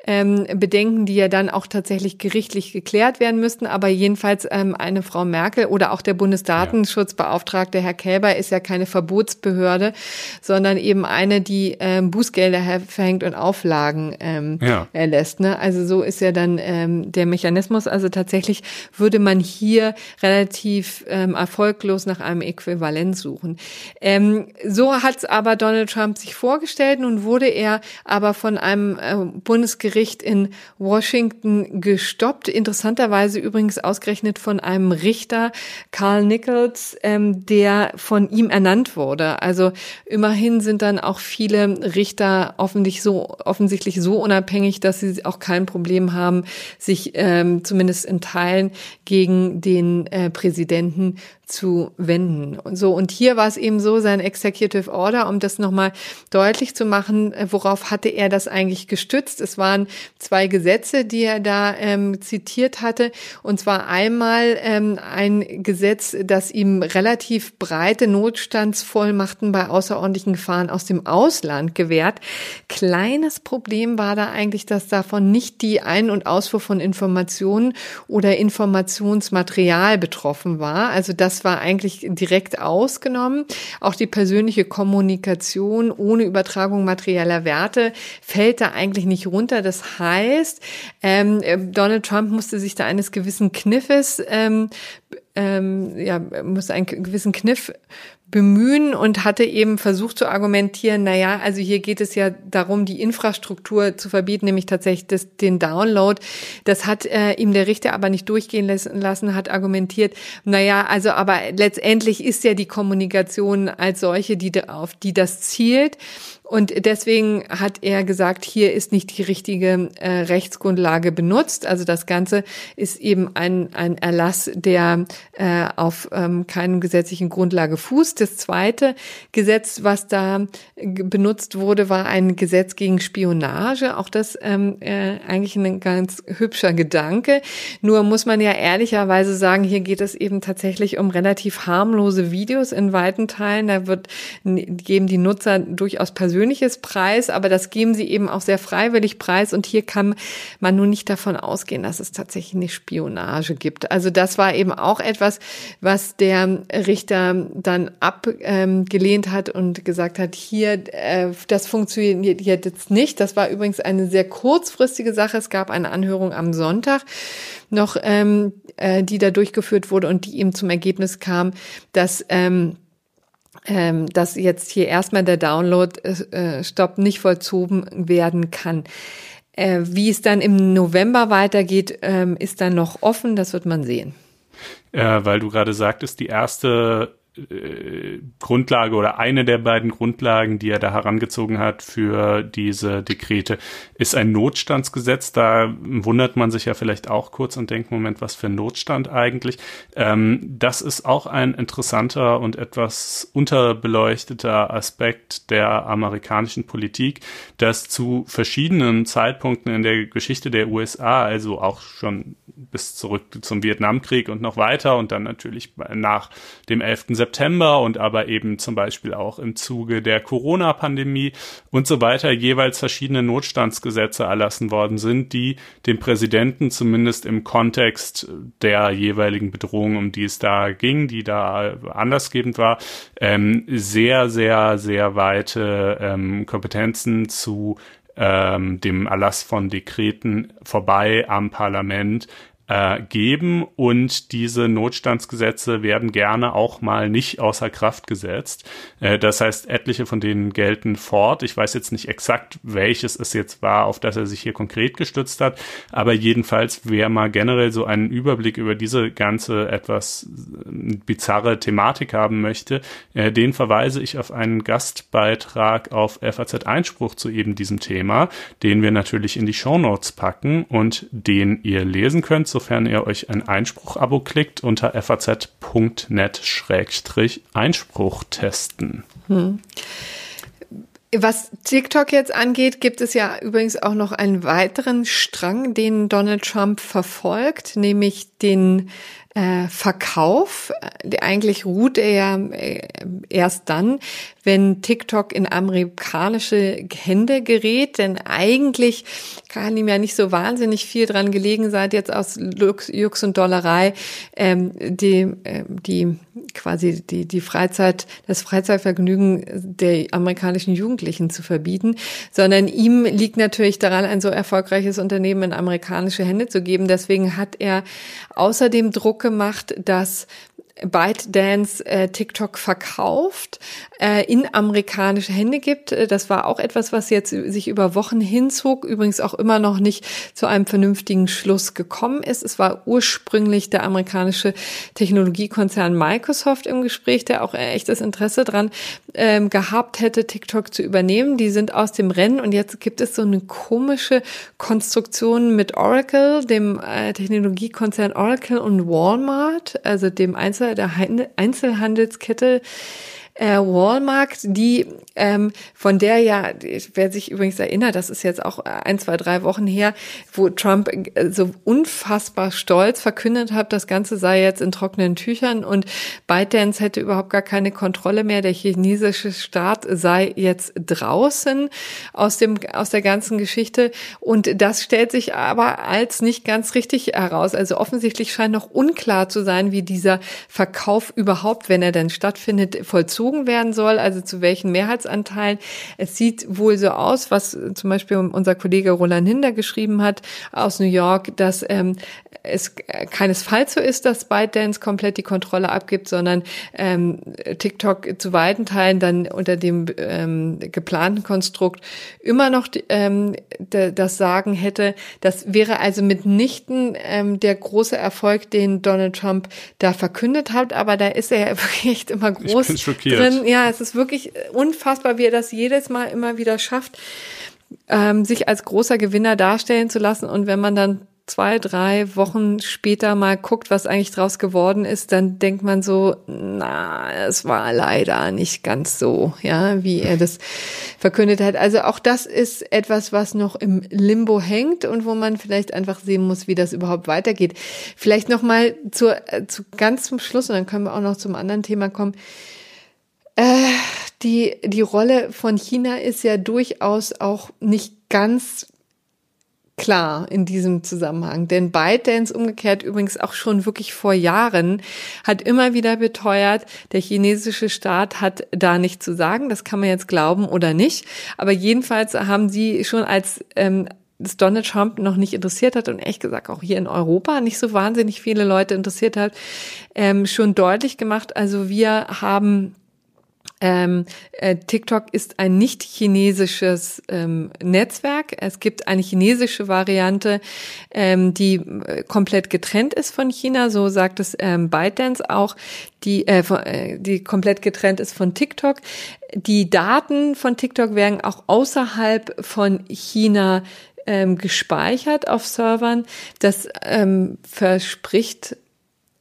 ähm, Bedenken, die ja dann auch tatsächlich gerichtlich geklärt werden müssten. Aber jedenfalls ähm, eine Frau Merkel oder auch der Bundesdatenschutzbeauftragte Herr Kälber ist ja keine Verbotsbehörde, sondern eben eine, die ähm, Bußgelder verhängt und Auflagen ähm, ja. erlässt. Ne? Also so ist ja dann ähm, der Mechanismus. Also tatsächlich würde man hier relativ ähm, erfolglos nach einem Äquivalent suchen. Ähm, so hat es aber Donald Trump sich vorgestellt. Nun wurde er aber von einem äh, Bundesgericht Gericht in Washington gestoppt. Interessanterweise übrigens ausgerechnet von einem Richter, Carl Nichols, ähm, der von ihm ernannt wurde. Also immerhin sind dann auch viele Richter offensichtlich so, offensichtlich so unabhängig, dass sie auch kein Problem haben, sich ähm, zumindest in Teilen gegen den äh, Präsidenten zu wenden. Und so, und hier war es eben so, sein Executive Order, um das nochmal deutlich zu machen, äh, worauf hatte er das eigentlich gestützt? Es waren zwei Gesetze, die er da ähm, zitiert hatte. Und zwar einmal ähm, ein Gesetz, das ihm relativ breite Notstandsvollmachten bei außerordentlichen Gefahren aus dem Ausland gewährt. Kleines Problem war da eigentlich, dass davon nicht die Ein- und Ausfuhr von Informationen oder Informationsmaterial betroffen war. Also das das war eigentlich direkt ausgenommen. Auch die persönliche Kommunikation ohne Übertragung materieller Werte fällt da eigentlich nicht runter. Das heißt, ähm, Donald Trump musste sich da eines gewissen Kniffes ähm, ähm, ja, musste einen gewissen Kniff bemühen und hatte eben versucht zu argumentieren, na ja, also hier geht es ja darum, die Infrastruktur zu verbieten, nämlich tatsächlich das, den Download. Das hat äh, ihm der Richter aber nicht durchgehen lassen, hat argumentiert, na ja, also aber letztendlich ist ja die Kommunikation als solche, die auf die das zielt. Und deswegen hat er gesagt, hier ist nicht die richtige äh, Rechtsgrundlage benutzt. Also das Ganze ist eben ein, ein Erlass, der äh, auf ähm, keinen gesetzlichen Grundlage fußt. Das zweite Gesetz, was da benutzt wurde, war ein Gesetz gegen Spionage. Auch das ähm, äh, eigentlich ein ganz hübscher Gedanke. Nur muss man ja ehrlicherweise sagen, hier geht es eben tatsächlich um relativ harmlose Videos in weiten Teilen. Da wird geben die Nutzer durchaus persönlich persönliches Preis, aber das geben sie eben auch sehr freiwillig preis. Und hier kann man nun nicht davon ausgehen, dass es tatsächlich eine Spionage gibt. Also das war eben auch etwas, was der Richter dann abgelehnt hat und gesagt hat, hier, äh, das funktioniert jetzt nicht. Das war übrigens eine sehr kurzfristige Sache. Es gab eine Anhörung am Sonntag noch, ähm, äh, die da durchgeführt wurde und die eben zum Ergebnis kam, dass ähm, ähm, dass jetzt hier erstmal der Download-Stopp äh, nicht vollzogen werden kann. Äh, wie es dann im November weitergeht, ähm, ist dann noch offen, das wird man sehen. Äh, weil du gerade sagtest, die erste äh, Grundlage oder eine der beiden Grundlagen, die er da herangezogen hat für diese Dekrete, ist ein Notstandsgesetz. Da wundert man sich ja vielleicht auch kurz und denkt, Moment, was für ein Notstand eigentlich? Ähm, das ist auch ein interessanter und etwas unterbeleuchteter Aspekt der amerikanischen Politik, dass zu verschiedenen Zeitpunkten in der Geschichte der USA, also auch schon bis zurück zum Vietnamkrieg und noch weiter und dann natürlich nach dem 11. September und aber eben zum Beispiel auch im Zuge der Corona-Pandemie und so weiter jeweils verschiedene Notstandsgesetze erlassen worden sind, die dem Präsidenten zumindest im Kontext der jeweiligen Bedrohung, um die es da ging, die da andersgebend war, ähm, sehr, sehr, sehr weite ähm, Kompetenzen zu ähm, dem Erlass von Dekreten vorbei am Parlament äh, geben und diese Notstandsgesetze werden gerne auch mal nicht außer Kraft gesetzt. Äh, das heißt, etliche von denen gelten fort. Ich weiß jetzt nicht exakt, welches es jetzt war, auf das er sich hier konkret gestützt hat, aber jedenfalls, wer mal generell so einen Überblick über diese ganze etwas äh, bizarre Thematik haben möchte, äh, den verweise ich auf einen Gastbeitrag auf FAZ Einspruch zu eben diesem Thema, den wir natürlich in die Show Notes packen und den ihr lesen könnt sofern ihr euch ein Einspruch-Abo klickt unter faz.net-einspruch testen. Hm. Was TikTok jetzt angeht, gibt es ja übrigens auch noch einen weiteren Strang, den Donald Trump verfolgt, nämlich den äh, Verkauf. Eigentlich ruht er ja äh, erst dann, wenn TikTok in amerikanische Hände gerät, denn eigentlich kann ihm ja nicht so wahnsinnig viel dran gelegen sein, jetzt aus Lux, Jux und Dollerei ähm, die, äh, die quasi die, die Freizeit, das Freizeitvergnügen der amerikanischen Jugendlichen zu verbieten, sondern ihm liegt natürlich daran, ein so erfolgreiches Unternehmen in amerikanische Hände zu geben. Deswegen hat er außerdem Druck gemacht, dass ByteDance äh, TikTok verkauft, äh, in amerikanische Hände gibt. Äh, das war auch etwas, was jetzt sich über Wochen hinzog, übrigens auch immer noch nicht zu einem vernünftigen Schluss gekommen ist. Es war ursprünglich der amerikanische Technologiekonzern Microsoft im Gespräch, der auch echtes Interesse dran ähm, gehabt hätte, TikTok zu übernehmen. Die sind aus dem Rennen und jetzt gibt es so eine komische Konstruktion mit Oracle, dem äh, Technologiekonzern Oracle und Walmart, also dem Einzel der Einzelhandelskette äh, Walmart, die ähm, von der ja, wer sich übrigens erinnert, das ist jetzt auch ein, zwei, drei Wochen her, wo Trump äh, so unfassbar stolz verkündet hat, das Ganze sei jetzt in trockenen Tüchern und ByteDance hätte überhaupt gar keine Kontrolle mehr. Der chinesische Staat sei jetzt draußen aus dem aus der ganzen Geschichte und das stellt sich aber als nicht ganz richtig heraus. Also offensichtlich scheint noch unklar zu sein, wie dieser Verkauf überhaupt, wenn er denn stattfindet, vollzogen bezogen werden soll, also zu welchen Mehrheitsanteilen. Es sieht wohl so aus, was zum Beispiel unser Kollege Roland Hinder geschrieben hat aus New York, dass ähm, es keinesfalls so ist, dass ByteDance komplett die Kontrolle abgibt, sondern ähm, TikTok zu weiten Teilen dann unter dem ähm, geplanten Konstrukt immer noch ähm, das Sagen hätte. Das wäre also mitnichten ähm, der große Erfolg, den Donald Trump da verkündet hat, aber da ist er ja wirklich echt immer groß drin. Ja, es ist wirklich unfassbar, wie er das jedes Mal immer wieder schafft, ähm, sich als großer Gewinner darstellen zu lassen. Und wenn man dann zwei, drei Wochen später mal guckt, was eigentlich draus geworden ist, dann denkt man so, na, es war leider nicht ganz so, ja, wie er das verkündet hat. Also auch das ist etwas, was noch im Limbo hängt und wo man vielleicht einfach sehen muss, wie das überhaupt weitergeht. Vielleicht noch mal zur, äh, zu ganz zum Schluss und dann können wir auch noch zum anderen Thema kommen. Äh, die, die Rolle von China ist ja durchaus auch nicht ganz klar in diesem Zusammenhang. Denn ByteDance umgekehrt übrigens auch schon wirklich vor Jahren hat immer wieder beteuert, der chinesische Staat hat da nichts zu sagen. Das kann man jetzt glauben oder nicht. Aber jedenfalls haben sie schon als ähm, das Donald Trump noch nicht interessiert hat und ehrlich gesagt auch hier in Europa nicht so wahnsinnig viele Leute interessiert hat, ähm, schon deutlich gemacht. Also wir haben ähm, äh, TikTok ist ein nicht chinesisches ähm, Netzwerk. Es gibt eine chinesische Variante, ähm, die äh, komplett getrennt ist von China. So sagt es ähm, ByteDance auch, die, äh, äh, die komplett getrennt ist von TikTok. Die Daten von TikTok werden auch außerhalb von China ähm, gespeichert auf Servern. Das ähm, verspricht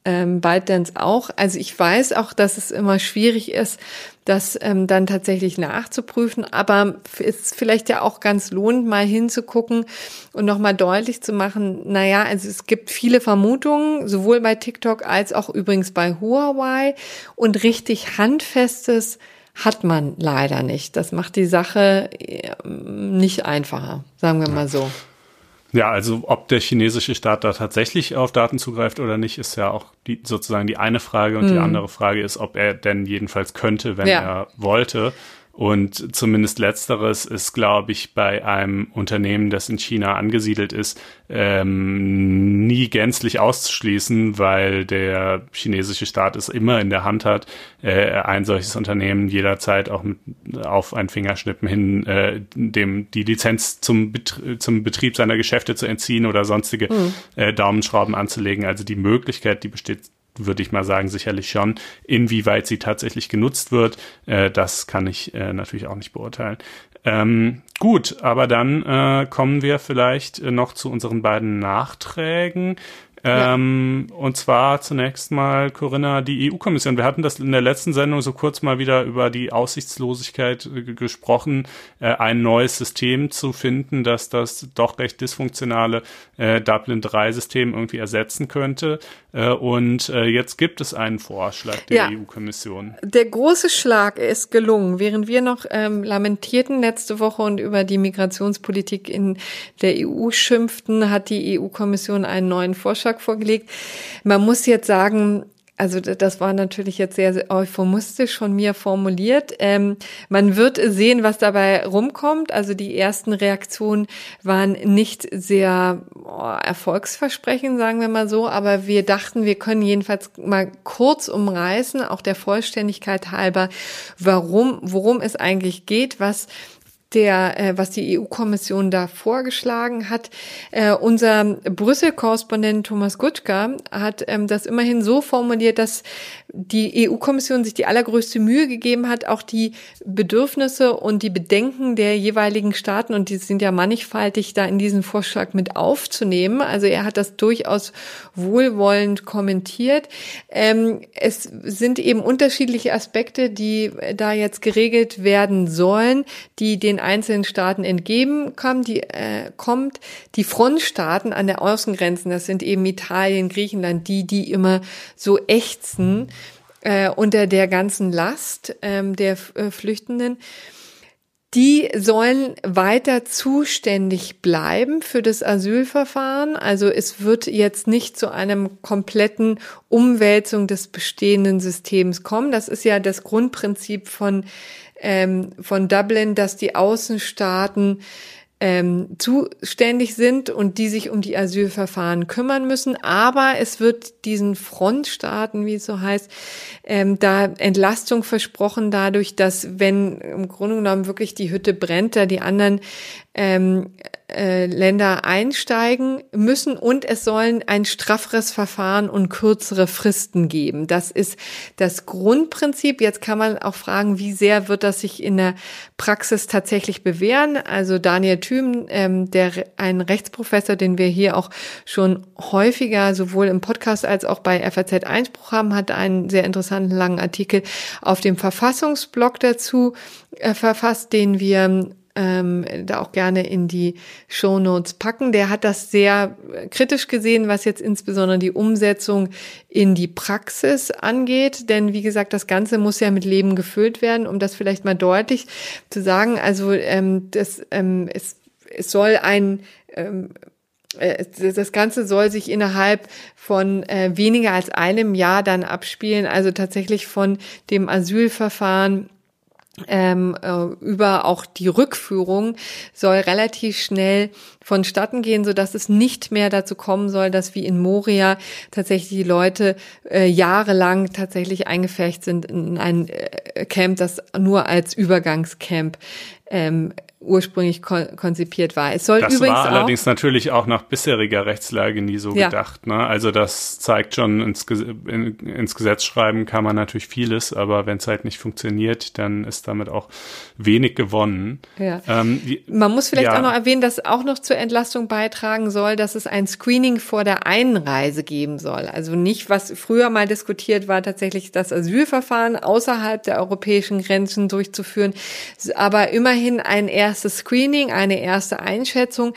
ähm, ByteDance auch. Also ich weiß auch, dass es immer schwierig ist, das ähm, dann tatsächlich nachzuprüfen, aber es ist vielleicht ja auch ganz lohnend, mal hinzugucken und nochmal deutlich zu machen, naja, also es gibt viele Vermutungen, sowohl bei TikTok als auch übrigens bei Huawei und richtig handfestes hat man leider nicht. Das macht die Sache ähm, nicht einfacher, sagen wir mal so. Ja, also ob der chinesische Staat da tatsächlich auf Daten zugreift oder nicht, ist ja auch die, sozusagen die eine Frage und hm. die andere Frage ist, ob er denn jedenfalls könnte, wenn ja. er wollte. Und zumindest letzteres ist, glaube ich, bei einem Unternehmen, das in China angesiedelt ist, ähm, nie gänzlich auszuschließen, weil der chinesische Staat es immer in der Hand hat, äh, ein solches Unternehmen jederzeit auch mit, auf ein Fingerschnippen hin äh, dem die Lizenz zum, Betrie zum Betrieb seiner Geschäfte zu entziehen oder sonstige mhm. äh, Daumenschrauben anzulegen. Also die Möglichkeit, die besteht würde ich mal sagen, sicherlich schon. Inwieweit sie tatsächlich genutzt wird, äh, das kann ich äh, natürlich auch nicht beurteilen. Ähm, gut, aber dann äh, kommen wir vielleicht äh, noch zu unseren beiden Nachträgen. Ähm, ja. Und zwar zunächst mal, Corinna, die EU-Kommission. Wir hatten das in der letzten Sendung so kurz mal wieder über die Aussichtslosigkeit äh, gesprochen, äh, ein neues System zu finden, das das doch recht dysfunktionale äh, Dublin-3-System irgendwie ersetzen könnte. Äh, und äh, jetzt gibt es einen Vorschlag der ja. EU-Kommission. Der große Schlag ist gelungen. Während wir noch ähm, lamentierten letzte Woche und über die Migrationspolitik in der EU schimpften, hat die EU-Kommission einen neuen Vorschlag Vorschlag vorgelegt. Man muss jetzt sagen, also das war natürlich jetzt sehr euphemistisch von mir formuliert. Ähm, man wird sehen, was dabei rumkommt. Also die ersten Reaktionen waren nicht sehr oh, erfolgsversprechend, sagen wir mal so. Aber wir dachten, wir können jedenfalls mal kurz umreißen, auch der Vollständigkeit halber, warum, worum es eigentlich geht, was der, äh, was die EU-Kommission da vorgeschlagen hat. Äh, unser Brüssel-Korrespondent Thomas Gutschka hat ähm, das immerhin so formuliert, dass die EU-Kommission sich die allergrößte Mühe gegeben hat, auch die Bedürfnisse und die Bedenken der jeweiligen Staaten, und die sind ja mannigfaltig, da in diesen Vorschlag mit aufzunehmen. Also er hat das durchaus wohlwollend kommentiert. Ähm, es sind eben unterschiedliche Aspekte, die da jetzt geregelt werden sollen, die den einzelnen Staaten entgeben kommen, die äh, kommt. Die Frontstaaten an der Außengrenzen, das sind eben Italien, Griechenland, die, die immer so ächzen äh, unter der ganzen Last ähm, der äh, Flüchtenden. Die sollen weiter zuständig bleiben für das Asylverfahren. Also es wird jetzt nicht zu einem kompletten Umwälzung des bestehenden Systems kommen. Das ist ja das Grundprinzip von ähm, von Dublin, dass die Außenstaaten ähm, zuständig sind und die sich um die Asylverfahren kümmern müssen. Aber es wird diesen Frontstaaten, wie es so heißt, ähm, da Entlastung versprochen dadurch, dass wenn im Grunde genommen wirklich die Hütte brennt, da die anderen ähm, äh, Länder einsteigen müssen und es sollen ein strafferes Verfahren und kürzere Fristen geben. Das ist das Grundprinzip. Jetzt kann man auch fragen, wie sehr wird das sich in der Praxis tatsächlich bewähren? Also Daniel Thüm, ähm, der ein Rechtsprofessor, den wir hier auch schon häufiger sowohl im Podcast als auch bei FAZ Einspruch haben, hat einen sehr interessanten langen Artikel auf dem Verfassungsblog dazu äh, verfasst, den wir ähm, da auch gerne in die Show Notes packen. Der hat das sehr kritisch gesehen, was jetzt insbesondere die Umsetzung in die Praxis angeht. Denn wie gesagt, das Ganze muss ja mit Leben gefüllt werden, um das vielleicht mal deutlich zu sagen. Also ähm, das, ähm, es, es soll ein ähm, äh, das Ganze soll sich innerhalb von äh, weniger als einem Jahr dann abspielen, also tatsächlich von dem Asylverfahren ähm, äh, über auch die Rückführung soll relativ schnell vonstatten gehen, so dass es nicht mehr dazu kommen soll, dass wie in Moria tatsächlich die Leute äh, jahrelang tatsächlich eingefärcht sind in ein äh, Camp, das nur als Übergangscamp ähm, ursprünglich kon konzipiert war. Es soll das übrigens war allerdings auch, natürlich auch nach bisheriger Rechtslage nie so ja. gedacht. Ne? Also das zeigt schon, ins, in, ins Gesetz schreiben kann man natürlich vieles, aber wenn es halt nicht funktioniert, dann ist damit auch wenig gewonnen. Ja. Ähm, man muss vielleicht ja. auch noch erwähnen, dass auch noch zur Entlastung beitragen soll, dass es ein Screening vor der Einreise geben soll. Also nicht, was früher mal diskutiert war, tatsächlich das Asylverfahren außerhalb der europäischen Grenzen durchzuführen, aber immerhin ein erstes erstes Screening, eine erste Einschätzung.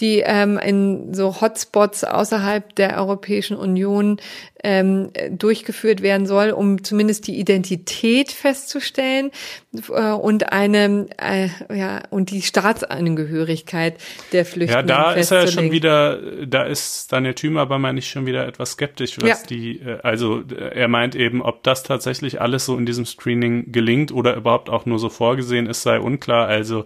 Die ähm, in so Hotspots außerhalb der Europäischen Union ähm, durchgeführt werden soll, um zumindest die Identität festzustellen äh, und eine äh, ja und die Staatsangehörigkeit der Flüchtlinge. Ja, da ist er schon wieder, da ist Daniel Thümer aber meine ich schon wieder etwas skeptisch, was ja. die, äh, also er meint eben, ob das tatsächlich alles so in diesem Screening gelingt oder überhaupt auch nur so vorgesehen ist, sei unklar. Also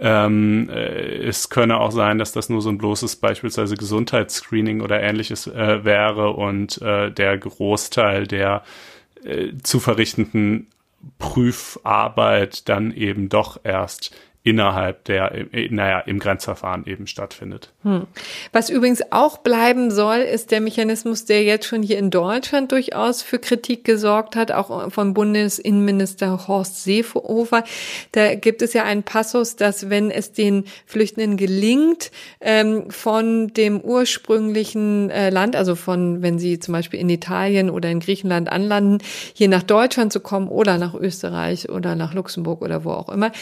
ähm, äh, es könne auch sein, dass das nur so ein bloßes beispielsweise Gesundheitsscreening oder ähnliches äh, wäre und äh, der Großteil der äh, zu verrichtenden Prüfarbeit dann eben doch erst innerhalb der, äh, naja, im Grenzverfahren eben stattfindet. Hm. Was übrigens auch bleiben soll, ist der Mechanismus, der jetzt schon hier in Deutschland durchaus für Kritik gesorgt hat, auch vom Bundesinnenminister Horst Seehofer. Da gibt es ja einen Passus, dass wenn es den Flüchtenden gelingt, ähm, von dem ursprünglichen äh, Land, also von, wenn sie zum Beispiel in Italien oder in Griechenland anlanden, hier nach Deutschland zu kommen oder nach Österreich oder nach Luxemburg oder wo auch immer,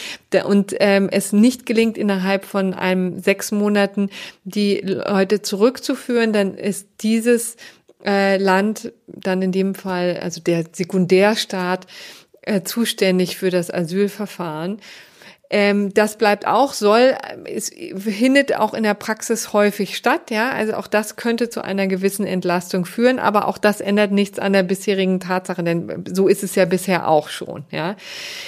und ähm, es nicht gelingt, innerhalb von einem sechs Monaten die Leute zurückzuführen, dann ist dieses äh, Land dann in dem Fall, also der Sekundärstaat, äh, zuständig für das Asylverfahren. Ähm, das bleibt auch, soll, es findet auch in der Praxis häufig statt, ja. Also auch das könnte zu einer gewissen Entlastung führen, aber auch das ändert nichts an der bisherigen Tatsache, denn so ist es ja bisher auch schon, ja.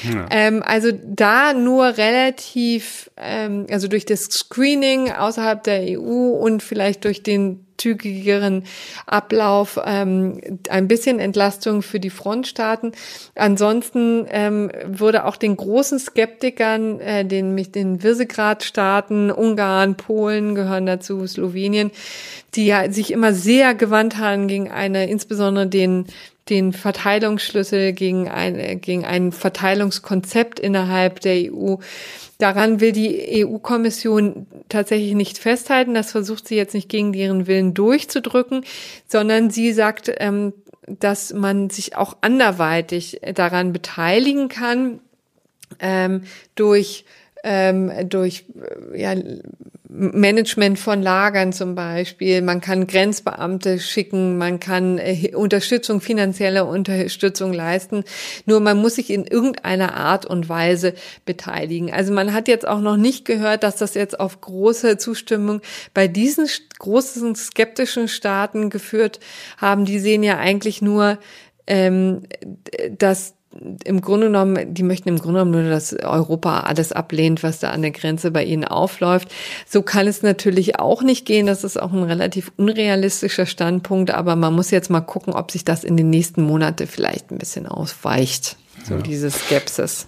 ja. Ähm, also da nur relativ, ähm, also durch das Screening außerhalb der EU und vielleicht durch den zügigeren Ablauf, ähm, ein bisschen Entlastung für die Frontstaaten. Ansonsten ähm, würde auch den großen Skeptikern, äh, den, den Visegrad-Staaten, Ungarn, Polen gehören dazu, Slowenien, die ja sich immer sehr gewandt haben gegen eine, insbesondere den den Verteilungsschlüssel gegen ein, gegen ein Verteilungskonzept innerhalb der EU. Daran will die EU-Kommission tatsächlich nicht festhalten. Das versucht sie jetzt nicht gegen ihren Willen durchzudrücken, sondern sie sagt, ähm, dass man sich auch anderweitig daran beteiligen kann ähm, durch ähm, durch ja, Management von Lagern zum Beispiel. Man kann Grenzbeamte schicken, man kann äh, Unterstützung, finanzielle Unterstützung leisten. Nur man muss sich in irgendeiner Art und Weise beteiligen. Also man hat jetzt auch noch nicht gehört, dass das jetzt auf große Zustimmung bei diesen großen skeptischen Staaten geführt haben. Die sehen ja eigentlich nur, ähm, dass im Grunde genommen, die möchten im Grunde genommen nur, dass Europa alles ablehnt, was da an der Grenze bei ihnen aufläuft. So kann es natürlich auch nicht gehen. Das ist auch ein relativ unrealistischer Standpunkt. Aber man muss jetzt mal gucken, ob sich das in den nächsten Monaten vielleicht ein bisschen ausweicht. So ja. diese Skepsis.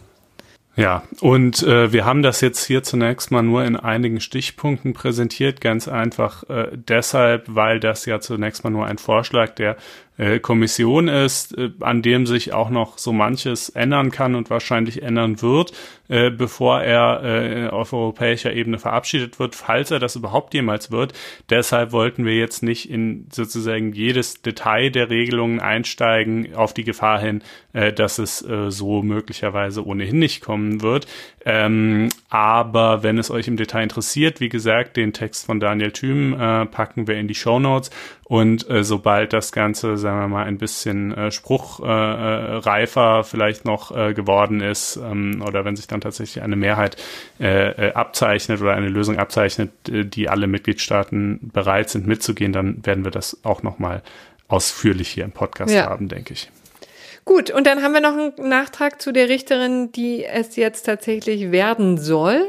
Ja, und äh, wir haben das jetzt hier zunächst mal nur in einigen Stichpunkten präsentiert, ganz einfach äh, deshalb, weil das ja zunächst mal nur ein Vorschlag der äh, Kommission ist, äh, an dem sich auch noch so manches ändern kann und wahrscheinlich ändern wird, äh, bevor er auf europäischer Ebene verabschiedet wird, falls er das überhaupt jemals wird. Deshalb wollten wir jetzt nicht in sozusagen jedes Detail der Regelungen einsteigen, auf die Gefahr hin, dass es so möglicherweise ohnehin nicht kommen wird. Ähm, aber wenn es euch im Detail interessiert, wie gesagt, den Text von Daniel Thüm äh, packen wir in die Show Notes und äh, sobald das Ganze, sagen wir mal, ein bisschen äh, spruchreifer äh, vielleicht noch äh, geworden ist ähm, oder wenn sich dann tatsächlich eine Mehrheit äh, äh, abzeichnet oder eine Lösung abzeichnet, äh, die alle Mitgliedstaaten bereit sind mitzugehen, dann werden wir das auch nochmal ausführlich hier im Podcast ja. haben, denke ich. Gut, und dann haben wir noch einen Nachtrag zu der Richterin, die es jetzt tatsächlich werden soll.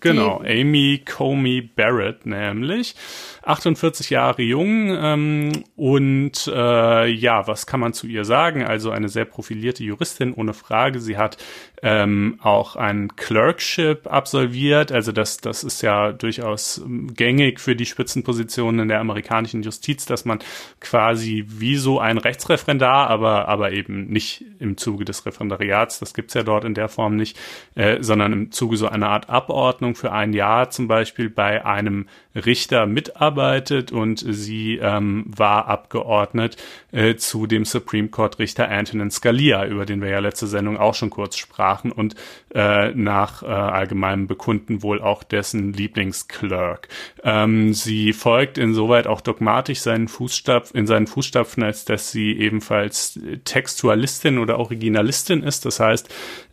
Genau, Amy Comey Barrett nämlich. 48 Jahre jung ähm, und äh, ja, was kann man zu ihr sagen? Also eine sehr profilierte Juristin ohne Frage. Sie hat ähm, auch ein Clerkship absolviert. Also das, das ist ja durchaus ähm, gängig für die Spitzenpositionen in der amerikanischen Justiz, dass man quasi wie so ein Rechtsreferendar, aber, aber eben nicht im Zuge des Referendariats, das gibt's ja dort in der Form nicht, äh, sondern im Zuge so einer Art Abordnung Verordnung für ein Jahr zum Beispiel bei einem Richter mitarbeitet und sie ähm, war abgeordnet äh, zu dem Supreme Court Richter Antonin Scalia, über den wir ja letzte Sendung auch schon kurz sprachen und äh, nach äh, allgemeinem Bekunden wohl auch dessen Lieblingsclerk. Ähm, sie folgt insoweit auch dogmatisch seinen Fußstapf, in seinen Fußstapfen, als dass sie ebenfalls Textualistin oder Originalistin ist. Das heißt,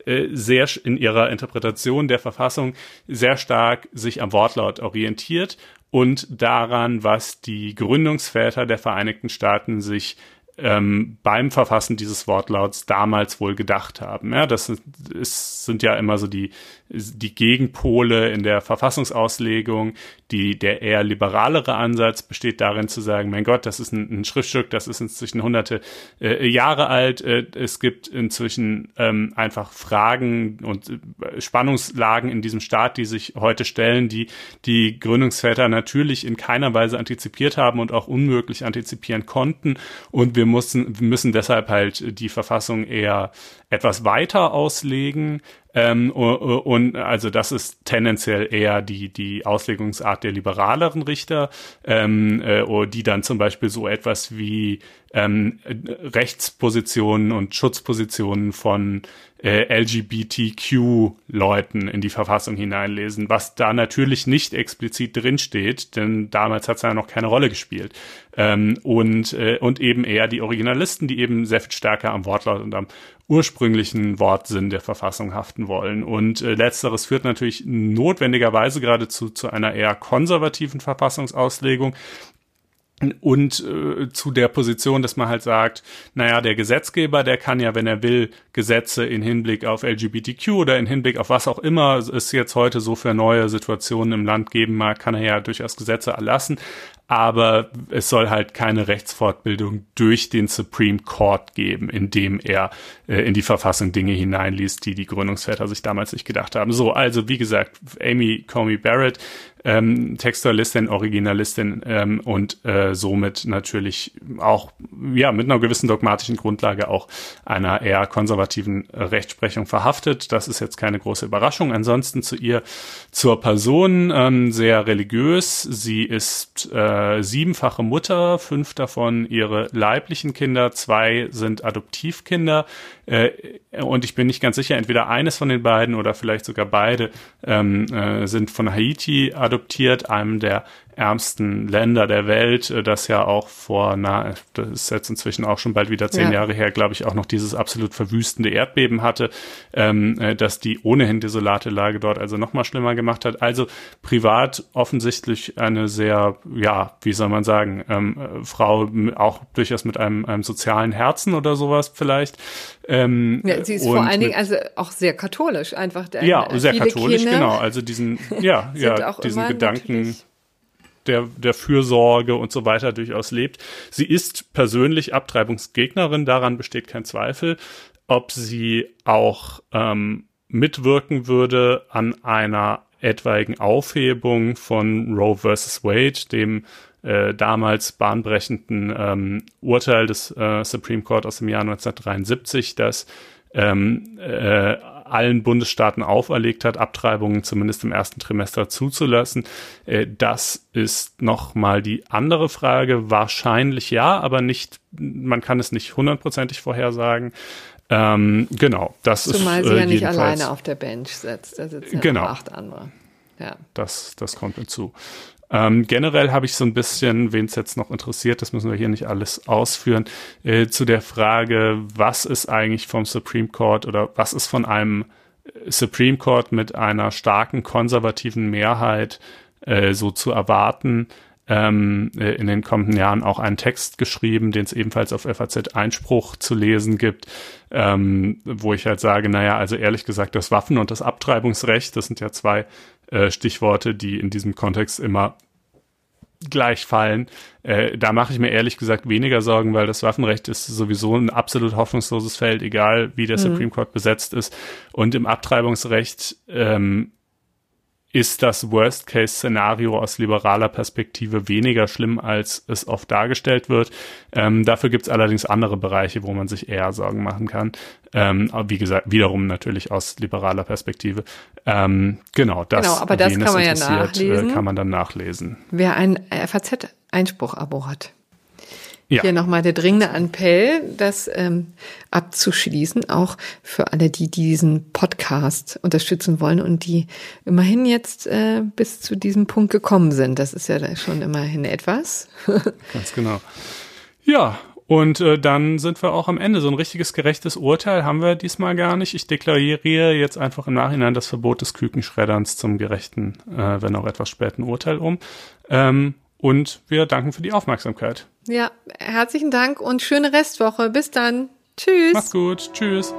äh, sehr in ihrer Interpretation der Verfassung sehr stark sich am Wortlaut orientiert und daran, was die Gründungsväter der Vereinigten Staaten sich ähm, beim Verfassen dieses Wortlauts damals wohl gedacht haben. Ja, das ist, sind ja immer so die, die Gegenpole in der Verfassungsauslegung. Die, der eher liberalere Ansatz besteht darin zu sagen, mein Gott, das ist ein, ein Schriftstück, das ist inzwischen hunderte äh, Jahre alt. Äh, es gibt inzwischen ähm, einfach Fragen und äh, Spannungslagen in diesem Staat, die sich heute stellen, die die Gründungsväter natürlich in keiner Weise antizipiert haben und auch unmöglich antizipieren konnten. Und wir wir mussten, wir müssen deshalb halt die Verfassung eher etwas weiter auslegen. Ähm, und also das ist tendenziell eher die, die Auslegungsart der liberaleren Richter, ähm, äh, die dann zum Beispiel so etwas wie ähm, Rechtspositionen und Schutzpositionen von äh, LGBTQ-Leuten in die Verfassung hineinlesen, was da natürlich nicht explizit drinsteht, denn damals hat es ja noch keine Rolle gespielt. Ähm, und, äh, und eben eher die Originalisten, die eben sehr viel stärker am Wortlaut und am ursprünglichen Wortsinn der Verfassung haften wollen. Und äh, letzteres führt natürlich notwendigerweise geradezu zu einer eher konservativen Verfassungsauslegung, und äh, zu der Position, dass man halt sagt, naja, der Gesetzgeber, der kann ja, wenn er will, Gesetze in Hinblick auf LGBTQ oder in Hinblick auf was auch immer es jetzt heute so für neue Situationen im Land geben mag, kann er ja durchaus Gesetze erlassen aber es soll halt keine Rechtsfortbildung durch den Supreme Court geben, indem er äh, in die Verfassung Dinge hineinliest, die die Gründungsväter sich damals nicht gedacht haben. So, also wie gesagt, Amy Comey Barrett, ähm, Textualistin, Originalistin ähm, und äh, somit natürlich auch ja mit einer gewissen dogmatischen Grundlage auch einer eher konservativen äh, Rechtsprechung verhaftet. Das ist jetzt keine große Überraschung. Ansonsten zu ihr zur Person ähm, sehr religiös. Sie ist äh, siebenfache Mutter, fünf davon ihre leiblichen Kinder, zwei sind Adoptivkinder. Äh, und ich bin nicht ganz sicher, entweder eines von den beiden oder vielleicht sogar beide ähm, äh, sind von Haiti adoptiert, einem der ärmsten Länder der Welt, äh, das ja auch vor, na, das ist jetzt inzwischen auch schon bald wieder zehn ja. Jahre her, glaube ich, auch noch dieses absolut verwüstende Erdbeben hatte, ähm, äh, dass die ohnehin desolate Lage dort also noch mal schlimmer gemacht hat. Also privat offensichtlich eine sehr, ja, wie soll man sagen, ähm, Frau auch durchaus mit einem, einem sozialen Herzen oder sowas vielleicht. Ähm, ja, sie ist vor allen Dingen also auch sehr katholisch, einfach. Ja, sehr katholisch, Kinder genau. Also diesen, ja, ja, diesen Gedanken. Der, der Fürsorge und so weiter durchaus lebt. Sie ist persönlich Abtreibungsgegnerin, daran besteht kein Zweifel. Ob sie auch ähm, mitwirken würde an einer etwaigen Aufhebung von Roe versus Wade, dem äh, damals bahnbrechenden ähm, Urteil des äh, Supreme Court aus dem Jahr 1973, das ähm, äh, allen Bundesstaaten auferlegt hat, Abtreibungen zumindest im ersten Trimester zuzulassen. Äh, das ist nochmal die andere Frage. Wahrscheinlich ja, aber nicht, man kann es nicht hundertprozentig vorhersagen. Ähm, genau, das Zumal ist. Zumal sie äh, ja nicht alleine auf der Bench sitzt, da sitzen ja genau. acht andere. Ja. Das, das kommt hinzu. Ähm, generell habe ich so ein bisschen, wen es jetzt noch interessiert, das müssen wir hier nicht alles ausführen, äh, zu der Frage, was ist eigentlich vom Supreme Court oder was ist von einem äh, Supreme Court mit einer starken konservativen Mehrheit äh, so zu erwarten. Ähm, äh, in den kommenden Jahren auch einen Text geschrieben, den es ebenfalls auf FAZ Einspruch zu lesen gibt, ähm, wo ich halt sage, naja, also ehrlich gesagt, das Waffen- und das Abtreibungsrecht, das sind ja zwei äh, Stichworte, die in diesem Kontext immer gleich fallen. Äh, da mache ich mir ehrlich gesagt weniger Sorgen, weil das Waffenrecht ist sowieso ein absolut hoffnungsloses Feld, egal wie der mhm. Supreme Court besetzt ist. Und im Abtreibungsrecht ähm, ist das Worst-Case-Szenario aus liberaler Perspektive weniger schlimm, als es oft dargestellt wird. Ähm, dafür gibt es allerdings andere Bereiche, wo man sich eher Sorgen machen kann. Ähm, aber wie gesagt, wiederum natürlich aus liberaler Perspektive. Ähm, genau, das, genau, aber das kann man ja äh, nachlesen. kann man dann nachlesen. Wer ein FAZ-Einspruch-Abo hat. Ja. Hier nochmal der dringende Appell, das ähm, abzuschließen, auch für alle, die diesen Podcast unterstützen wollen und die immerhin jetzt äh, bis zu diesem Punkt gekommen sind. Das ist ja schon immerhin etwas. Ganz genau. Ja, und äh, dann sind wir auch am Ende. So ein richtiges gerechtes Urteil haben wir diesmal gar nicht. Ich deklariere jetzt einfach im Nachhinein das Verbot des Kükenschredderns zum gerechten, äh, wenn auch etwas späten Urteil um. Ähm, und wir danken für die Aufmerksamkeit. Ja, herzlichen Dank und schöne Restwoche. Bis dann. Tschüss. Mach's gut. Tschüss.